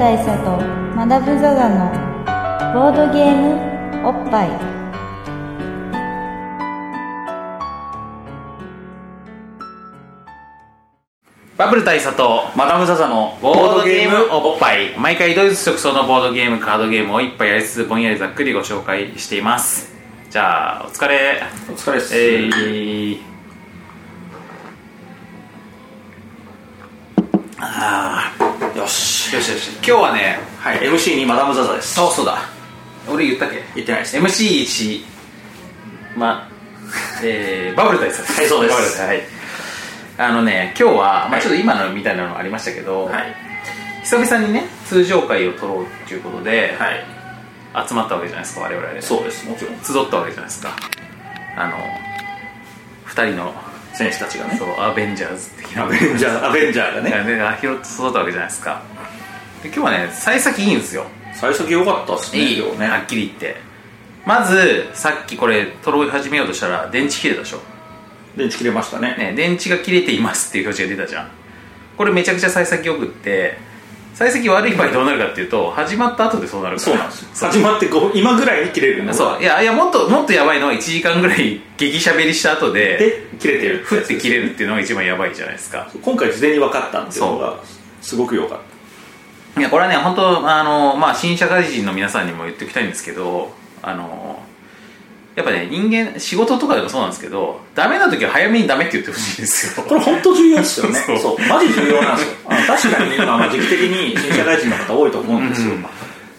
大佐とマダム・ザ・ザのボードゲームおっぱい。バブル大佐とマダム・ザ・ザのボードゲームおっぱい。毎回ドイツ直送のボードゲームカードゲームを一杯やりつつぼんやりざっくりご紹介しています。じゃあお疲れ。お疲れっす、えー、あよし。ーよしよし。今日はねはい。MC にマダム・ザ・ザです。そうそうだ。俺言ったっけ？言ってないです。MC1 まえー、バブル大佐ですはいそうです。バブル大佐はい。あのね今日は、まあ、はい。ちょっと今のみたいなのありましたけど、はい。久々にね通常会を取ろうっていうことで、はい。集まったわけじゃないですか我々で。そうです。もちろん。集ったわけじゃないですか。あの2人の選手たちがね。そうアベンジャーズ。的なアベンジャーアベンジャーがね。ねが拾って育ったわけじゃないですか。で今日はね幸先いいんですよ。最初良かったっすねいい。よね。はっきり言って。まずさっきこれ取り始めようとしたら電池切れたでしょ、電池切れましたね。ね、電池が切れていますっていう表示が出たじゃん。これめちゃくちゃ幸先よくって幸先悪い場合どうなるかっていうと始まった後でそうなるからそうなんです始まって今ぐらいに切れるのがそういやいやもっともっとやばいのは1時間ぐらい激しゃべりした後でで切れてるふって切れるっていうのが一番やばいじゃないですか今回事前に分かったっていうのがすごく良かったいやこれはね本当あのまあ新社会人の皆さんにも言っておきたいんですけどあのやっぱね人間仕事とかでもそうなんですけどダメな時は早めにダメって言ってほしいんですよ。た これ本当重要ですよね。そうそう。マジ重要なんですよ。あの確かに今まあ時期的に新社会人の方多いと思うんですよ、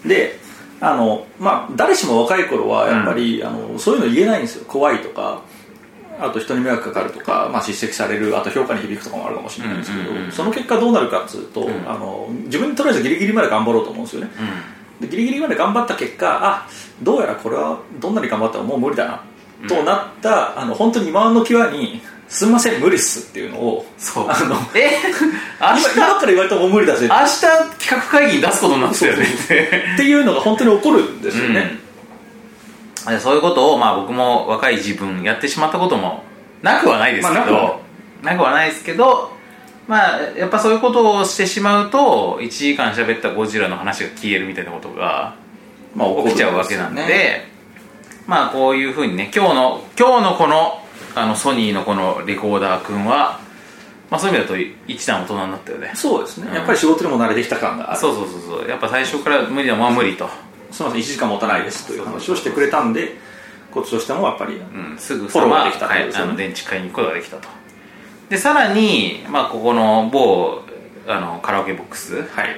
であのまあ誰しも若い頃はやっぱり、あのそういうの言えないんですよ。怖いとかあと人に迷惑かかるとか、まあ、叱責されるあと評価に響くとかもあるかもしれないんですけど、うんうんうんその結果どうなるかっつうと、あの自分にとりあえずギリギリまで頑張ろうと思うんですよね、でギリギリまで頑張った結果あどうやらこれはどんなに頑張ってももう無理だな、となったあの本当に今の際に「すんません無理っす」っていうのをそう。あの え？明今日？今から言われてももう無理だぜ明日企画会議に出すことになってたよね。っていうのが本当に起こるんですよね、でそういうことを、まあ、僕も若い自分やってしまったこともなくはないですけど、まあなくはないですけどまあやっぱそういうことをしてしまうと1時間喋ったゴジラの話が消えるみたいなことがまあ起きちゃうわけなんでねまあこういうふうにね今日の今日のこのあのソニーのこのレコーダー君は、まあ、そういう意味だと一段大人になったよね。そうですね、うん。やっぱり仕事にも慣れてきた感がある。そうそうそうそう。やっぱ最初から無理だもんは無理と、すみません1時間持たないですという話をしてくれたんでこっちとしてもやっぱり、うん、すぐフォローできたね。はいあの電池買いに行くことができたとでさらに、まあ、ここの某あのカラオケボックスはい。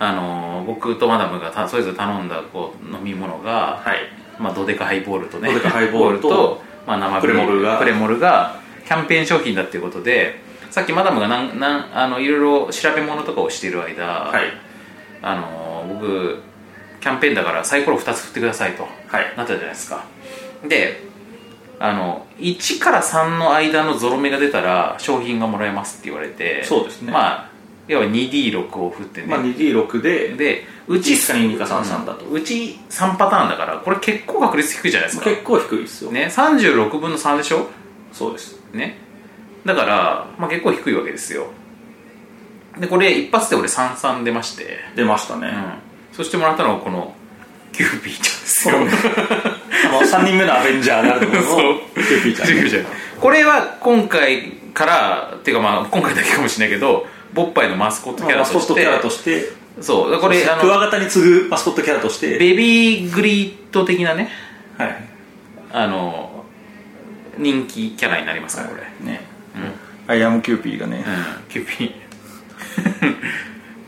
あの僕とマダムがたそれぞれ頼んだこう飲み物が、はい。まあ、ドデカハイボールとねドデカハイボールとまあ、生ビープレモルが。プレモルがキャンペーン商品だっていうことでさっきマダムがなんなんあのいろいろ調べ物とかをしている間、はい。あの僕キャンペーンだからサイコロ2つ振ってくださいと、はい。なったじゃないですか。であの1から3の間のゾロ目が出たら商品がもらえますって言われてそうですね。まあ要は 2D6 を振ってね、まあ、2D6 ででうち1か2か33だと、うち3パターンだからこれ結構確率低いじゃないですか。結構低いですよ、ね36分の3でしょ？そうです。ね。だから、まあ、結構低いわけですよ。でこれ一発で俺33出まして、出ましたね、うん、そしてもらったのがこのキューピーちゃんですよ あの3人目のアベンジャーであるのキューピーちゃんね。キューピーちゃん。これは今回からっていうかまあ今回だけかもしれないけどボッパイのマスコットキャラマスコとしてットキャラとして。そう。これあクワのガタに次ぐマスコットキャラとして。ベビーグルート的なね。はい。あの人気キャラになりますからこれ、ね、 I am キューピーがね、うん。キューピー。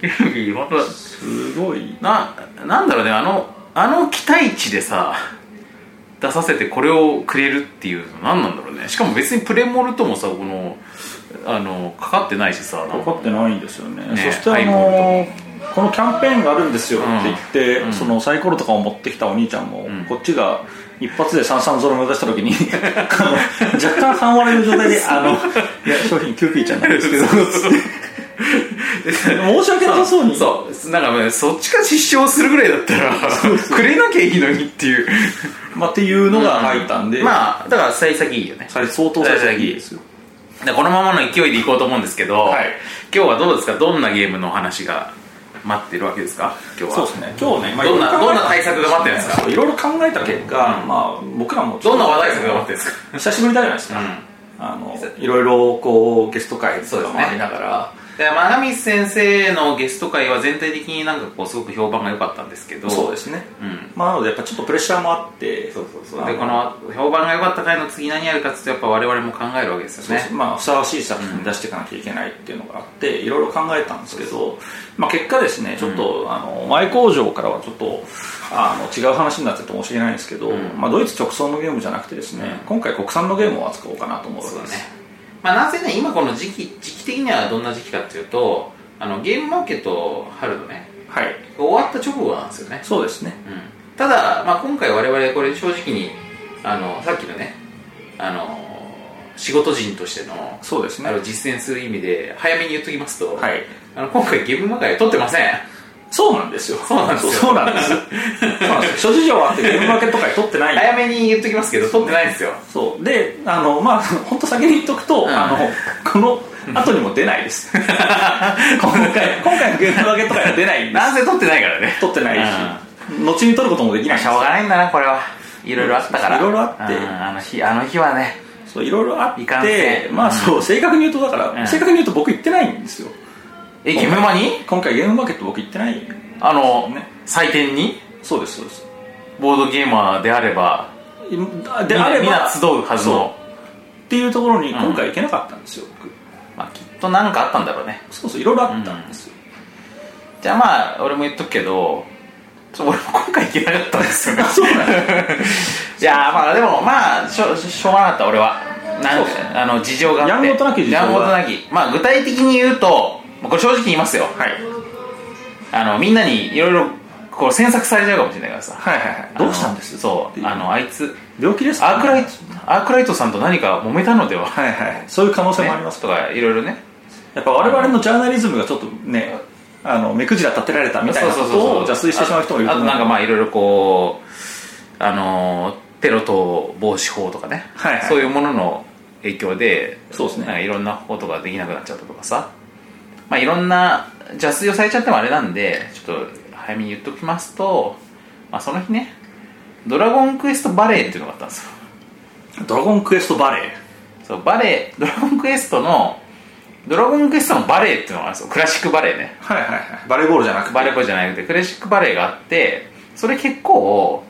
キューピー本当すごい。ななんだろうね。あのあの期待値でさ出させてこれをくれるっていうの何なんだろうね。しかも別にプレモルともさこのあのかかってないしさなん分かってないんですよね。ねそしてあのこのキャンペーンがあるんですよって言って、うん。そのサイコロとかを持ってきたお兄ちゃんも、こっちが一発で三々ゾロ目出した時に 若干半笑いの状態で「あの いや商品キューピーちゃんなんですけど」つって 申し訳なさそうに。そうなんかねそっちが失笑するぐらいだったらくれなきゃいいのにっていう。まあ、っていうのが入ったんで、まあだから幸先いいよね。相当最初いいですよ。でこのままの勢いでいこうと思うんですけど、はい。今日はどうですか？どんなゲームのお話が待ってるわけですか？今日は。そうですね。今日ね、まどんなどんな大作が待ってるんですか？いろいろ考えた結果、まあ僕らもどんな話題作が待ってるんですか？久しぶりじゃないですか、うん。あのいろいろこうゲスト会とかもありながらで真上先生のゲスト会は全体的になんかこうすごく評判が良かったんですけど。そうですね、うん。まあ、なのでやっぱちょっとプレッシャーもあってそうそうそう。あ。でこの評判が良かった回の次何やるかっていうとやっぱ我々も考えるわけですよね。まあ、ふさわしい作品出していかなきゃいけないっていうのがあっていろいろ考えたんですけど、まあ、結果ですねちょっと、あの前工場からはちょっとあの違う話になってて申し訳ないんですけど、うん。まあ、ドイツ直送のゲームじゃなくてですね、今回国産のゲームを扱おうかなと思うわけですねまあなぜね今この時期時期的にはどんな時期かっていうとあのゲームマーケット春のね。はい。終わった直後なんですよね、そうですね。うん、ただ、まあ、今回我々これ正直にあのさっきのねあの仕事人としてのそうですね。あの実践する意味で早めに言っときますと、はい。あの今回ゲームマガジン撮ってませんそうなんですよ。そうなんですよ。諸事情あってゲームマーケット会取ってない。早めに言っときますけど撮ってないんですよ。そう。であのまあ本当先に言っとくと、ん。あのこの後にも出ないです。今回今回のゲームマーケット会は出ないんです。なんせ撮ってないからね。取ってないし、後に取ることもできないし。ょうがないんだなこれは。いろいろあったから。いろいろあって。うんあの日あの日はね。そういろいろあってまあそう正確に言うとだから、うん。正確に言うと僕行ってないんですよえゲームマに？今回ゲームマーケット僕行ってないあの、ね。祭典に？そうですそうです。ボードゲーマーであればであれみんなば集うはずの。っていうところに今回行けなかったんですよ、僕。まあ、きっと何かあったんだろうね。そうそういろいろあったんですよ、じゃあまあ俺も言っとくけど俺も今回行けなかったんですよね。そうなん いやーまあでもまあしょしょうがなかった俺は。なんあの事情があって。やんごとなき事情が。やんごとなき。まあ具体的に言うとまあこれ正直言いますよ。はい。あのみんなにいろいろこう詮索されちゃうかもしれないからさ。はいはいはい。どうしたんです？そう。あのあいつ。病気ですか？アークライトアークライトさんと何か揉めたのでは、はいはいそういう可能性もあります。とかいろいろね。やっぱ我々のジャーナリズムがちょっとねあの目くじら立てられたみたいなことを邪推してしまう人もいるあとなんかまあいろいろこうあのテロ等防止法とかね、はいはい。そういうものの影響でそうですね。いろんなことができなくなっちゃったとかさまあいろんな邪推をされちゃってもあれなんでちょっと早めに言っときますと、まあ、その日ねドラゴンクエストバレーっていうのがあったんですよ。ドラゴンクエストバレー？そうバレードラゴンクエストのドラゴンクエストのバレーっていうのがあるんですよ。クラシックバレーね。はいはいはい。バレーボールじゃなくて？バレーボールじゃなくてクラシックバレーがあってそれ結構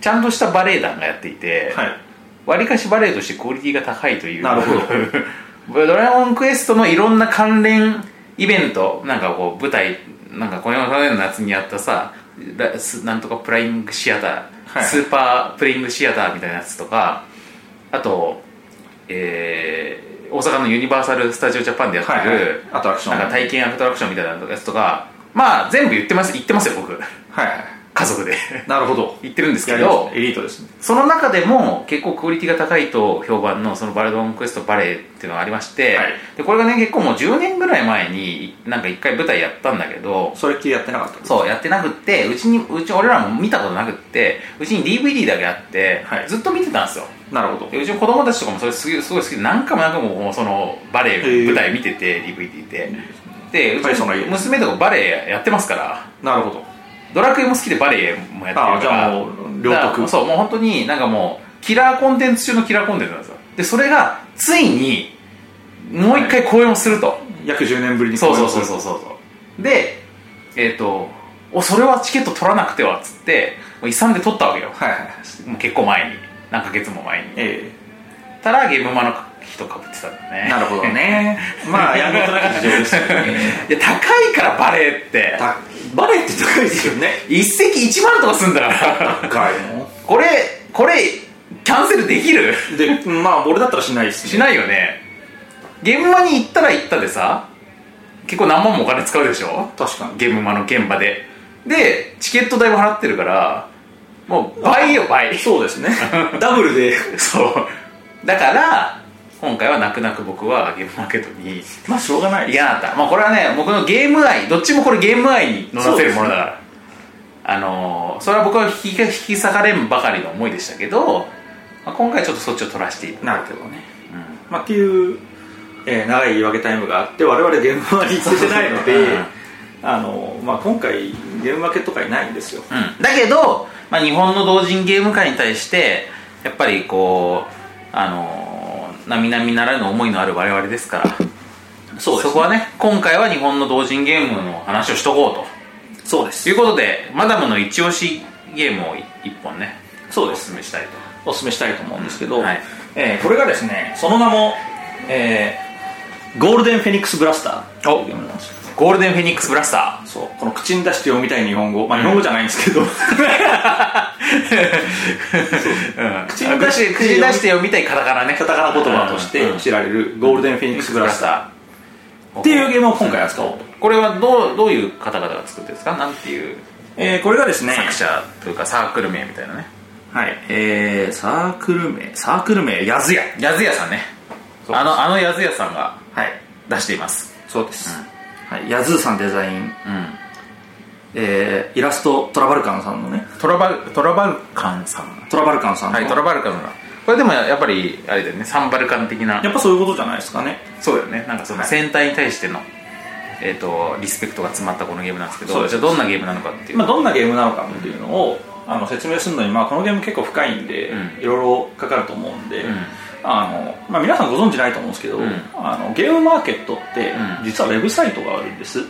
ちゃんとしたバレエ団がやっていてはい。わり、かしバレエとしてクオリティが高いという。なるほど。ドラゴンクエストのいろんな関連イベントなんかこう舞台なんかこの去年の夏にやったさなんとかプライングシアター、はい。スーパープレイングシアターみたいなやつとかあとえー大阪のユニバーサル・スタジオ・ジャパンでやってる、はいはい。アトラクション。なんか体験アトラクションみたいなやつとかまあ全部言ってます言ってますよ僕。はいはい家族で。なるほど。言ってるんですけどねエリートですね。その中でも結構クオリティが高いと評判のそのバルドンクエストバレーっていうのがありまして、はい。でこれがね結構もう10年ぐらい前になんか一回舞台やったんだけどそれっきりやってなかったそうやってなくってうちにうち俺らも見たことなくってうちに DVD だけあって、はい。ずっと見てたんですよ。なるほど。でうちの子供たちとかもそれすごいすごい好きで何回も何回もそのバレエ舞台見てて DVD で。でうちの娘とかバレエやってますから。なるほどドラクエも好きでバレエもやってるから。もう両得。そうもう本当になんかもうキラーコンテンツ中のキラーコンテンツなんですよ。でそれがついにもう一回公演をすると、約10年ぶりにそうそう公演をする。そうそうそうそうでえっ、とおそれはチケット取らなくてはっつってもう勇んで取ったわけよ。はいはいもう結構前に。何ヶ月も前に。えたらゲームマの人かぶってたんだね。えなるほどね。まあやんごとなき事情ですよねいや高いからバレエって。たバレーって高いですよね。一席1万とかすんだから。高いの？これこれキャンセルできる？でまあ俺だったらしないですね。しないよね。ゲームマに行ったら行ったでさ結構何万もお金使うでしょ？確かに。ゲームマの現場で。でチケット代も払ってるからもう倍よ倍。そうですね。ダブルで。そう。だから今回は泣く泣く僕はゲームマーケットにまあしょうがない。行けなかったまあこれはね僕のゲーム愛どっちもこれゲーム愛に乗らせるものだから。あのーそれは僕は引き引き裂かれんばかりの思いでしたけど、まあ、今回ちょっとそっちを取らせていたなる。ほどね、まあ、っていう、えー長い言い訳タイムがあって我々現場に行けてないのでうん。あの、まあ、今回ゲームマーケット界ないんですよ。うん、だけど、まあ、日本の同人ゲーム界に対してやっぱりこうあの並々ならぬ思いのある我々ですから。そうですね。こはね今回は日本の同人ゲームの話をしとこうそうです。ということでマダムの一押しゲームを一本ねおそうです。すすめしたいお勧めしたいと思うんですけど、はい。えーこれがですねその名も、えーゴールデンフェニックスブラスターというゲームなんですよ。とゴールデンフェニックスブラスタそう。この口に出して読みたい日本語。まあ日本語じゃないんですけど、ー、うん、口に出して口に出して読みたいカタカナね。カタカナ言葉として知られるゴールデンフェニックスブラスター。っていうゲームを今回扱おうと、これはどうどういう方々が作ってるんですか？なんていうえーこれがですね。作者というかサークル名みたいなね。はい。えー、サークル名？サークル名やずややずやさんね。あのあのやずやさんがはい。出しています。そうです、はい、やずさんデザイン、うん。えーイラストトラバルカンさんのね。トラバルトラバルカンさん。トラバルカンさんの、はいトラバルカンが。これでもやっぱりあれだよね。サンバルカン的な。やっぱそういうことじゃないですかね。そうだよね。なんかそのはい。戦隊に対しての、えー、とリスペクトが詰まったこのゲームなんですけそうです。どじゃあどんなゲームなのかっていう、まあ、どんなゲームなのかっていうのをあの説明するのに、まあ、このゲーム結構深いんで、うん。いろいろかかると思うんで、うんあのまあ、皆さんご存知ないと思うんですけど、うん。あのゲームマーケットってうん。実はウェブサイトがあるんです。は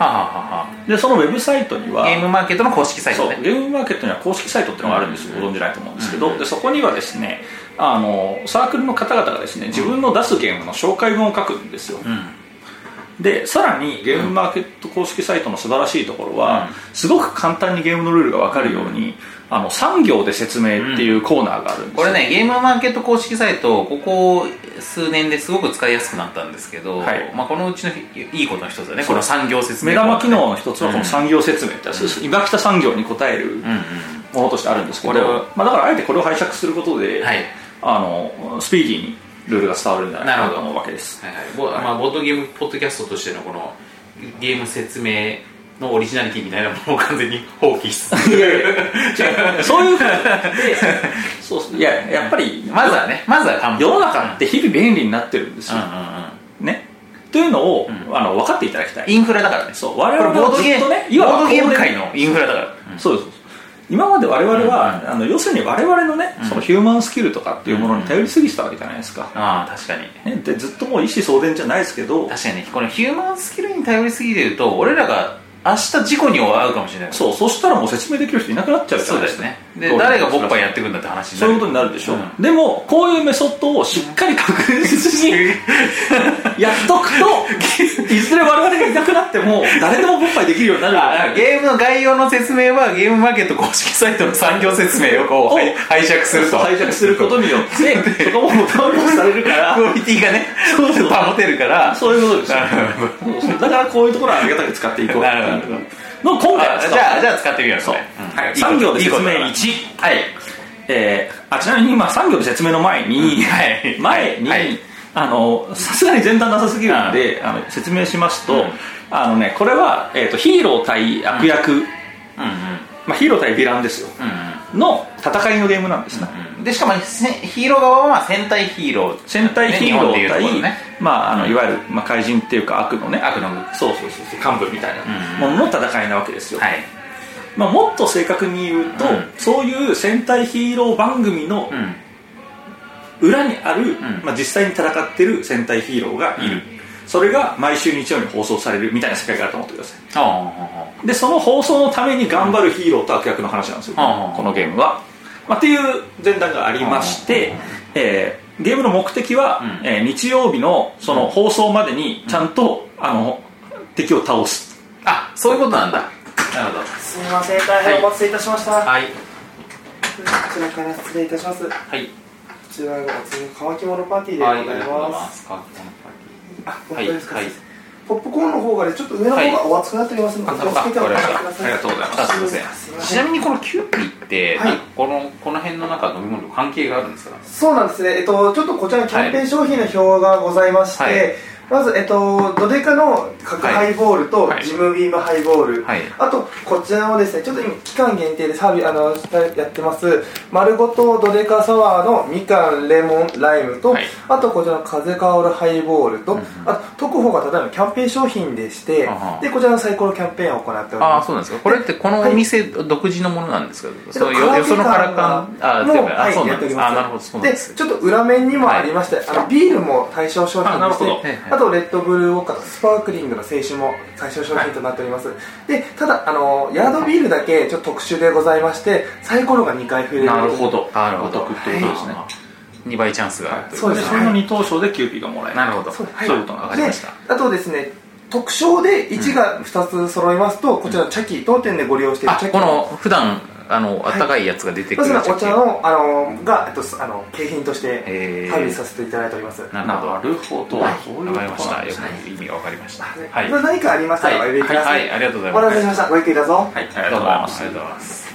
あ、はあはでそのウェブサイトにはゲームマーケットの公式サイトね。そうゲームマーケットには公式サイトっていうのがあるんです。よ、うん。ご存知ないと思うんですけど、うん。でそこにはですねあのサークルの方々がですね自分の出すゲームの紹介文を書くんですよ、うん。でさらにゲームマーケット公式サイトの素晴らしいところは、うん。すごく簡単にゲームのルールが分かるように、あの産業で説明っていうコーナーがあるんですよ。これねゲームマーケット公式サイトここ数年ですごく使いやすくなったんですけど、はい。まあ、このうちのいいことの一つだね。この産業説明。目玉機能の一つはこのうん。産業説明ってやつ。です、今産業に応えるうんうん。ものとしてあるんですけど、これは？まあ、だからあえてこれを拝借することで、はい。あのスピーディーにルールが伝わるんじゃないかなと思うわけです。はいはい。ボまあ、ボードゲームポッドキャストとしてのこのゲーム説明のオリジナリティみたいなものを完全に放棄しつつ。いやいや違うそういうことでそうそういややっぱりまずはねまずは世の中って日々便利になってるんですよ、うんうんうん。ね。というのを、うん。あの分かっていただきたい。インフラだからね。そう我々はずボードゲねボードゲーム界のインフラだから、そうですそうです。今まで我々は、うんあの要するに我々のね、うん。そのヒューマンスキルとかっていうものに頼りすぎてたわけじゃないですか、ああ確かに。ね、でずっともう意思相伝じゃないですけど。確かに。ねこのヒューマンスキルに頼りすぎてると俺らが明日事故に遭うかもしれない。そうそしたらもう説明できる人いなくなっちゃうじゃないですか。そうですね。で誰がボッパイやってくんだって話になるそういう。ことになるでしょ、うん。でもこういうメソッドをしっかり確実に やっとくといずれ我々がいなくなっても誰でもボッパイできるようになる。あゲームの概要の説明はゲームマーケット公式サイトの産業説明をこうはい拝借すると。拝借することによって そこもダウンロードされるから。クオリティがねそうそう。保てるから。そういうことです だからこういうところはありがたく使っていこう。っていうなるほのを今回は使おうあじゃあじゃあ使ってみようはい。産業で説明いいことだな。1はい。えーあちなみに今産業で説明の前に、はい。前に、はい。あのさすがに前段なさすぎるんで、あの説明しますと、うん。あのねこれは、えー、とヒーロー対悪役、まあ、ヒーロー対ヴィランですよ。うんの戦いのゲームなんですね、うんでしかもせヒーロー側はまあ戦隊ヒーロー。戦隊ヒーロー対、ねまあ、あのいわゆる、まあ、怪人っていうか悪のね。悪のそうそうそう幹部みたいな。うん。ものの戦いなわけですよ、はい。まあ、もっと正確に言うと、うん。そういう戦隊ヒーロー番組のうん。裏にある、ん。まあ、実際に戦ってる戦隊ヒーローがいる、うん。それが毎週日曜に放送されるみたいな世界があると思ってください。でその放送のために頑張るヒーローと悪役の話なんですよ、うんこのゲームは、まあ、っていう前段がありまして、えーゲームの目的は、うん。えー日曜日のその放送までにちゃんと、あの敵を倒す。あそういうことなんだ。なるほど。すみません大変お待たせいたしました、はい。こちらから失礼いたします。こはい。ちらがお次の乾き物パーティーではいございありがとうございまますすかあ本はい当ですか、はいポップコーンの方がねちょっと上の方がお熱くなっておりますので、はい。ありがとうございますちなみにこのキューピーって、はい。このこの辺の中飲み物と関係があるんですか？そうなんですね、えっと、ちょっとこちらにキャンペーン商品の表がございまして、はいまず、えっと、ドデカの角ハイボールとはい。ジムビームハイボール、はい。あとこちらのですねちょっと今期間限定でサービスあのやってます丸ごとドデカサワーのみかんレモンライムと、はい。あとこちらの風香るハイボールと、あと特保がただいまキャンペーン商品でして、はは。でこちらのサイコロキャンペーンを行っておりああますそうなんですか。これってこのお店独自のものなんですか、そうよよそのカラカン？あでもあ、はいやっております。あなるほど。そうなんです。ちょっと裏面にもありまして、あのビールも対象商品でしてあとレッドブルーウォッカとスパークリングの青春も対象商品となっております、でただあのヤードビールだけちょっと特殊でございましてサイコロが2回増える。なるほど。なるほど。お得ってことですね。2倍チャンスがあるというそうですで。それの2等賞でキューピーがもらえる。なるほど。そうはい。そういうことなんでわかりましたであとですね特賞で1が2つ揃いますと、こちらのチャキ当店でご利用しているチャキ。あこの普段あのあったかいやつが出てくるまずはお茶のあのが、えっと、あの景品としてへー。サービスさせていただいております。キなるほど。なるほど。そういうわかりました。よく意味がわかりました。ははい。い何かありましたらお呼びください、はい。はい。ありがとうございます。お待たせしました。ごゆっくりどうぞ。はい。ありがとうございます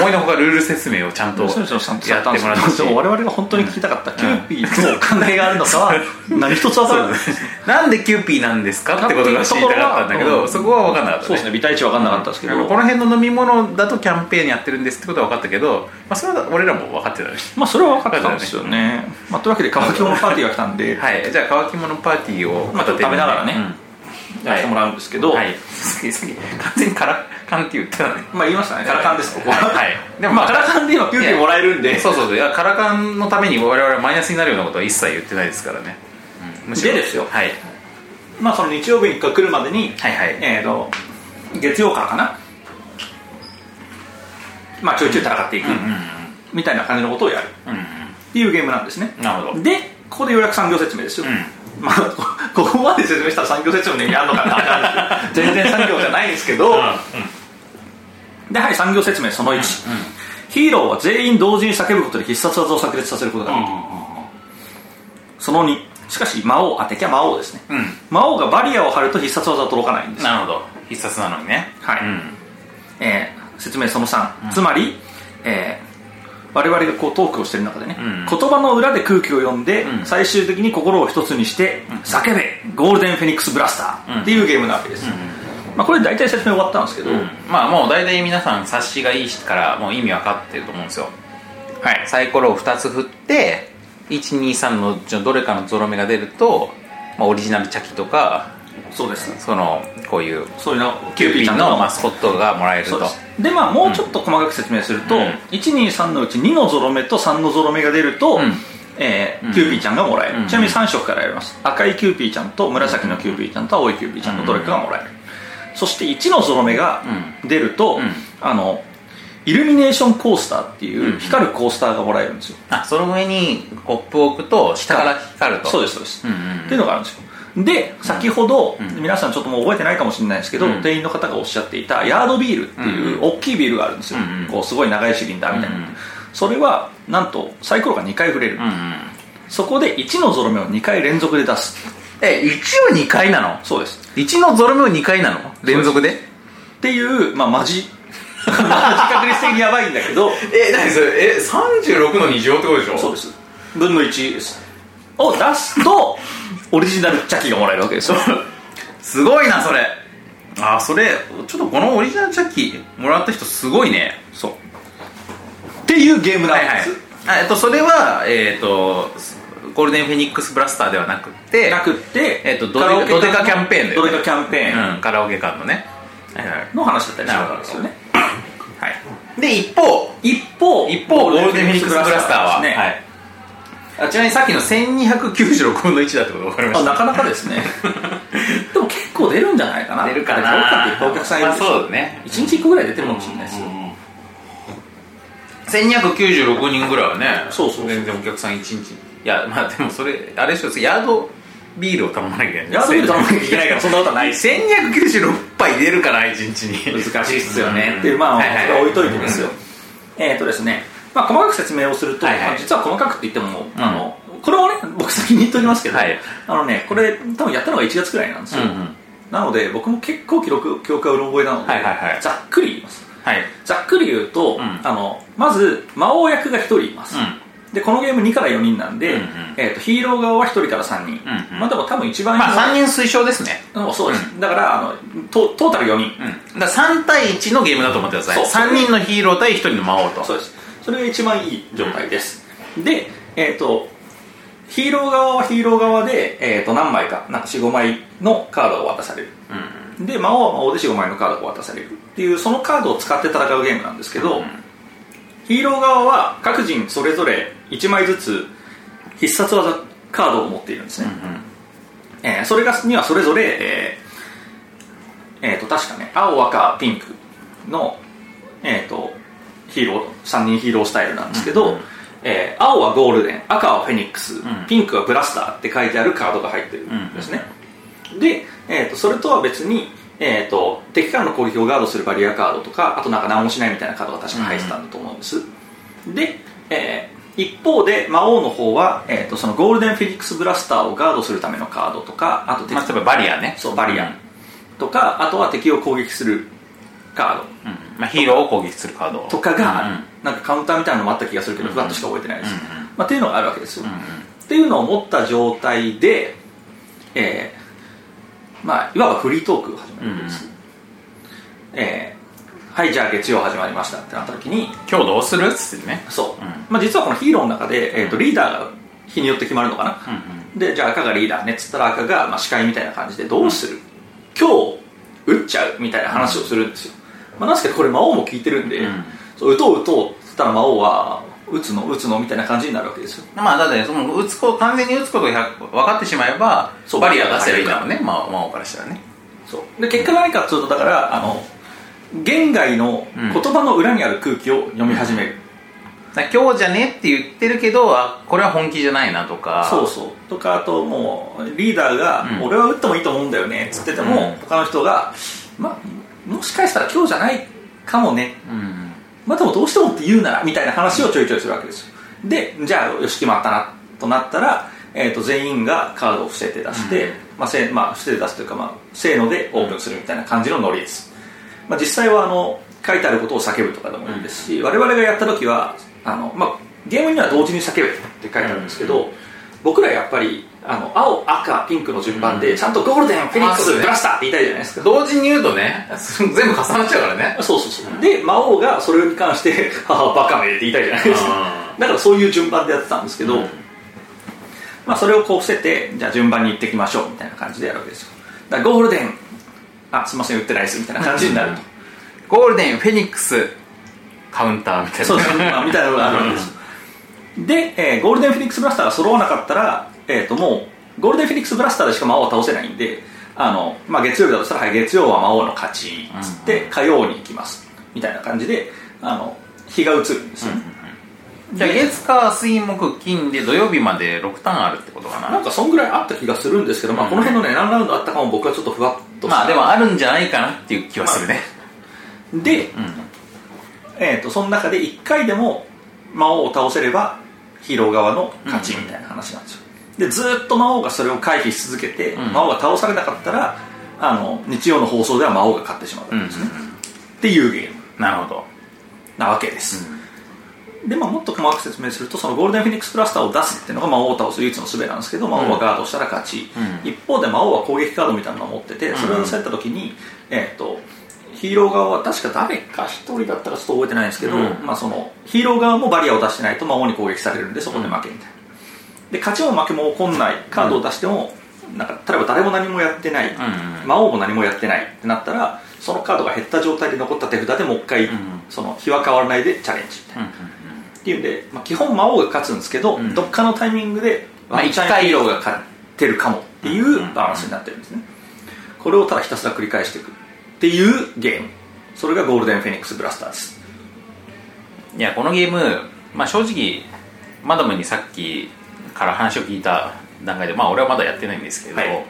思いのほかルール説明をちゃんとやってもらったしでも我々が本当に聞きたかったキューピーと関係があるのかは何一つ分からない。なんでキューピーなんですかってことが知りたかったんだけど、うん。そこは分かんなかったそうですね。微体値分かんなかったですけど、この辺の飲み物だとキャンペーンやってるんですってことは分かったけど、まあ、それは俺らも分かってたね。まあそれは分かったんですよね、まあ、というわけで乾き物パーティーが来たんで、はい。じゃあ乾き物パーティーをまあちょっと食べながらね。うんやってもらうんですけど、はい。さっきさっき。完全にカラカンって言ってたねまあ言いましたね。カラカンですここは、はい。でもまあカラカンで今キューピーもらえるんで。そうそうそう。いやカラカンのために我々はマイナスになるようなことは一切言ってないですからね、うん。むしろ。でですよ。はい。まあその日曜日が来るまでに、はいはい。えー、と月曜からかな。まあちょいちょい戦っていく、うんみたいな感じのことをやる。うんうんっていうゲームなんですね。なるほど。でここでようやく産業説明ですよ、うまあこ ここまで説明したら産業説明の意味あるのかな全然産業じゃないんですけど、ではい産業説明その1、ヒーローは全員同時に叫ぶことで必殺技を炸裂させることができる、その2しかし魔王あ敵は魔王ですね、うん。魔王がバリアを張ると必殺技は届かないんです。なるほど。必殺なのにね。はい。うん。えー説明その3、つまり、えー我々がこうトークをしている中でね、うん。言葉の裏で空気を読んで、うん。最終的に心を一つにして、叫べゴールデンフェニックスブラスター、うん。っていうゲームなわけです、まあ、これ大体説明終わったんですけど、うん。まあもう大体皆さん察しがいいからもう意味分かってると思うんですよ。はい。サイコロを2つ振って123のうちのどれかのゾロ目が出ると、まあ、オリジナルジョッキとかそうです。そのこういうそういうのキューピーのマスコットがもらえると。でまあもうちょっと細かく説明すると、うん。123のうち2のゾロ目と3のゾロ目が出ると、うん。えーうん。キューピーちゃんがもらえる、うん。ちなみに3色からやります。赤いキューピーちゃんと紫のキューピーちゃんと青いキューピーちゃんのどれかがもらえる、そして1のゾロ目が出ると、うん。あのイルミネーションコースターっていううん。光るコースターがもらえるんですよ、あその上にコップを置くと下から光ると。そうです。そうです、っていうのがあるんですよで先ほど、うん。皆さんちょっともう覚えてないかもしれないですけど、うん。店員の方がおっしゃっていたヤードビールっていう大きいビールがあるんですよ、こうすごい長いシリンダーみたいな、それはなんとサイコロが2回振れる、そこで1のゾロ目を2回連続で出す。え1を2回なの？そうです。1のゾロ目を2回なの？連続で？っていうまあマジ。マジ確率的にやばいんだけど。え何それ？え36の2乗ってことでしょ？そうです。分の1です。を出すとオリジナルチャキがもらえるわけですよすごいなそれ。あそれ。ちょっとこのオリジナルチャッキーもらった人すごいね。そう。っていうゲームなんはいはい。です、あえっとそれはえっとゴールデンフェニックスブラスターではなくてなくってえっとドデカキャンペーンだよねドデカキャンペーン。うんカラオケ館のね。はいはい。の話だったりするわけですよね。はい。で一方一方一方ゴールデンフェニックスブラスターはですね、はいあちなみにさっきの1296分の1だってこと分かりました。あなかなかですね。でも結構出るんじゃないかな。出るかな。だってお客さんいるでしょ、まあそうだね。1日1個ぐらい出てるかもしれないですよ、1296人ぐらいはねそうそう全然お客さん1日。いやまあでもそれあれでしょヤードビールを頼まなきゃいけない。ヤードビール頼まなきゃいけないからそんなことはない。です1296杯出るから1日に。難しいっすよね。っていうまあ、はいはいそれは置いといてですよ。えっ、とですねまあ細かく説明をすると、はいはい。まあ実は細かくって言っても、うん。あのこれをね僕先に言っておきますけど、はい。あのねこれ多分やったのが1月くらいなんですよ、うんうん。なので僕も結構記録記憶がうろ覚えなので、はいはいはい。ざっくり言います。はい。ざっくり言うと、ん。あのまず魔王役が1人います、でこのゲーム2から4人なんで、うんうん。えー、とヒーロー側は1人から3人、うんうん。まあでも多分一番まあ3人推奨ですね。うんそうです、だからあのトトータル4人、うん。だから3対1のゲームだと思ってください。そう。3人のヒーロー対1人の魔王と。そうですそれが一番いい状態です、でえっ、とヒーロー側はヒーロー側で、えー、と何枚かなんか45枚のカードが渡される。うん。で魔王は魔王で45枚のカードが渡される。っていうそのカードを使って戦うゲームなんですけど、ヒーロー側は各人それぞれ1枚ずつ必殺技カードを持っているんですね、えーそれがにはそれぞれ、えーえーと確かね青赤ピンクの、えー、とヒーロー3人ヒーロースタイルなんですけど、うんうん。えー青はゴールデン赤はフェニックス、ん。ピンクはブラスターって書いてあるカードが入ってるんですね、で、えー、とそれとは別に、えー、と敵からの攻撃をガードするバリアカードとかあとなんか何もしないみたいなカードが確か入ってたんだと思うんです、で、えー一方で魔王の方は、えー、とそのゴールデンフェニックスブラスターをガードするためのカードとかあと敵まあ例えばバリアね。そうバリアとかあとは敵を攻撃するカード。うん。まあ、ヒーローを攻撃するカード。とかがなんかカウンターみたいなのもあった気がするけど、ふわっとしか覚えてないです、まあ、っていうのがあるわけですよ、っていうのを持った状態で、えーまあ、いわばフリートークを始めるわけです、えーはいじゃあ月曜始まりましたってなった時に今日どうするっつってね。そう、うん。まあ、実はこのヒーローの中で、えー、とリーダーが日によって決まるのかな、うん。でじゃあ赤がリーダーねっつったら赤が、まあ、司会みたいな感じでどうする、今日打っちゃうみたいな話をするんですよ、まあ、なんですけどこれ魔王も聞いてるんで、うん。そう打とう打とうって言ったら魔王は打つの打つのみたいな感じになるわけですよ。まあだってその打つこ完全に打つことが100分かってしまえばバリア出せばいいんだもんね魔王からしたらね。そう。で結果何かっていうとだからあの言外のうん。言葉の裏にある空気を読み始める、今日じゃねって言ってるけどあこれは本気じゃないなとか。そうそう。とかあともうリーダーが、うん。俺は打ってもいいと思うんだよねっつってても、うん。他の人が、まあ、もしかしたら今日じゃないかもね。うん。まあでもどうしてもって言うならみたいな話をちょいちょいするわけですよ。でじゃあよし決まったなとなったら、えー、と全員がカードを伏せて出して、うん。まあせまあ、伏せて出すというか、まあ、せーのでオープンするみたいな感じのノリです、まあ、実際はあの書いてあることを叫ぶとかでもいいですし、我々がやった時はあの、まあ、ゲームには同時に叫べって書いてあるんですけど、僕らやっぱりあの青赤ピンクの順番でちゃんとゴールデンフェニックスブラスターって言いたいじゃないですか。同時に言うとね 全部重なっちゃうからね。そうそうそう。で魔王がそれに関して「ははバカめ」って言いたいじゃないですか。あだからそういう順番でやってたんですけど、うん。まあ、それをこう伏せてじゃあ順番に行ってきましょうみたいな感じでやるわけですよ。だからゴールデンあすいません打ってないですみたいな感じになると。ゴールデンフェニックスカウンターみたいな。そうですね、まあ、みたいなのがあるわけですよ。で、えーゴールデンフェニックスブラスターが揃わなかったら、えー、ともうゴールデンフェニックスブラスターでしか魔王は倒せないんであの、まあ、月曜日だとしたら、はい、月曜は魔王の勝ちっつって、火曜に行きます。みたいな感じであの日が移るんですよ。ね、じゃあ月火水木金で土曜日まで6ターンあるってことかな？なんかそんぐらいあった気がするんですけど、まあ、この辺のね何ラウンドあったかも僕はちょっとふわっとまあでもあるんじゃないかなっていう気はするね、で、うんえー、とその中で1回でも魔王を倒せればヒーロー側の勝ちみたいな話なんですよ、でずーっと魔王がそれを回避し続けて、うん。魔王が倒されなかったらあの日曜の放送では魔王が勝ってしまうわけですね、っていうゲーム。なるほど。なわけです、で、まあ、もっと細かく説明するとそのゴールデンフェニックスクラスターを出すっていうのが魔王を倒す唯一の術なんですけど魔王はガードしたら勝ち、うん。一方で魔王は攻撃カードみたいなのを持っててそれを出された時に、えー、とヒーロー側は確か誰か一人だったらちょっと覚えてないんですけど、うん。まあ、そのヒーロー側もバリアを出してないと魔王に攻撃されるんでそこで負けみたいなで勝ちも負けも起こんない。カードを出しても、なんか例えば誰も何もやってない、うんうん魔王も何もやってないってなったらそのカードが減った状態で残った手札でもう一回、んその日は変わらないでチャレンジ。みたいなうんうん。っていうんで、まあ、基本魔王が勝つんですけど、うん。どっかのタイミングでまあワンチャン一回。ヒーローが勝ってるかもっていうバランスになってるんですね。これをただひたすら繰り返していくっていうゲーム。それがゴールデンフェニックスブラスターです。いやこのゲーム、まあ、正直マダムにさっきから話を聞いた段階でまあ俺はまだやってないんですけど、はい。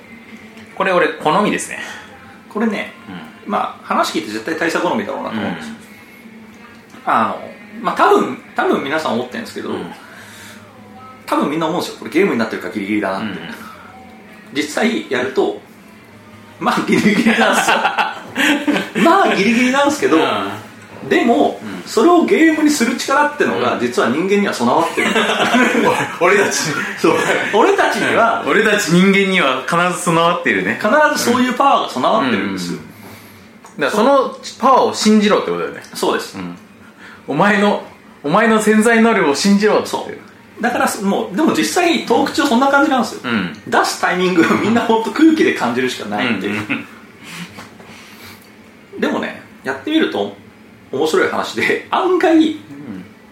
これ俺好みですね。これね、まあ話聞いて絶対大佐好みだろうなと思うんです、あのまあ多分多分皆さん思ってるんですけど、うん。多分みんな思うんですよ。これゲームになってるからギリギリだなって、実際やるとまあギリギリなんですよ。まあギリギリなんですけど、でも、それをゲームにする力ってのが実は人間には備わってる。俺たちそう。俺たちには俺たち人間には必ず備わってるね。必ずそういうパワーが備わってるんですよ、だからそのパワーを信じろってことだよね。そうです、お前のお前の潜在能力を信じろって。そう。だからもうでも実際トーク中そんな感じなんですよ、ん。出すタイミングみんな本当空気で感じるしかないんで、でもねやってみると面白い話で案外、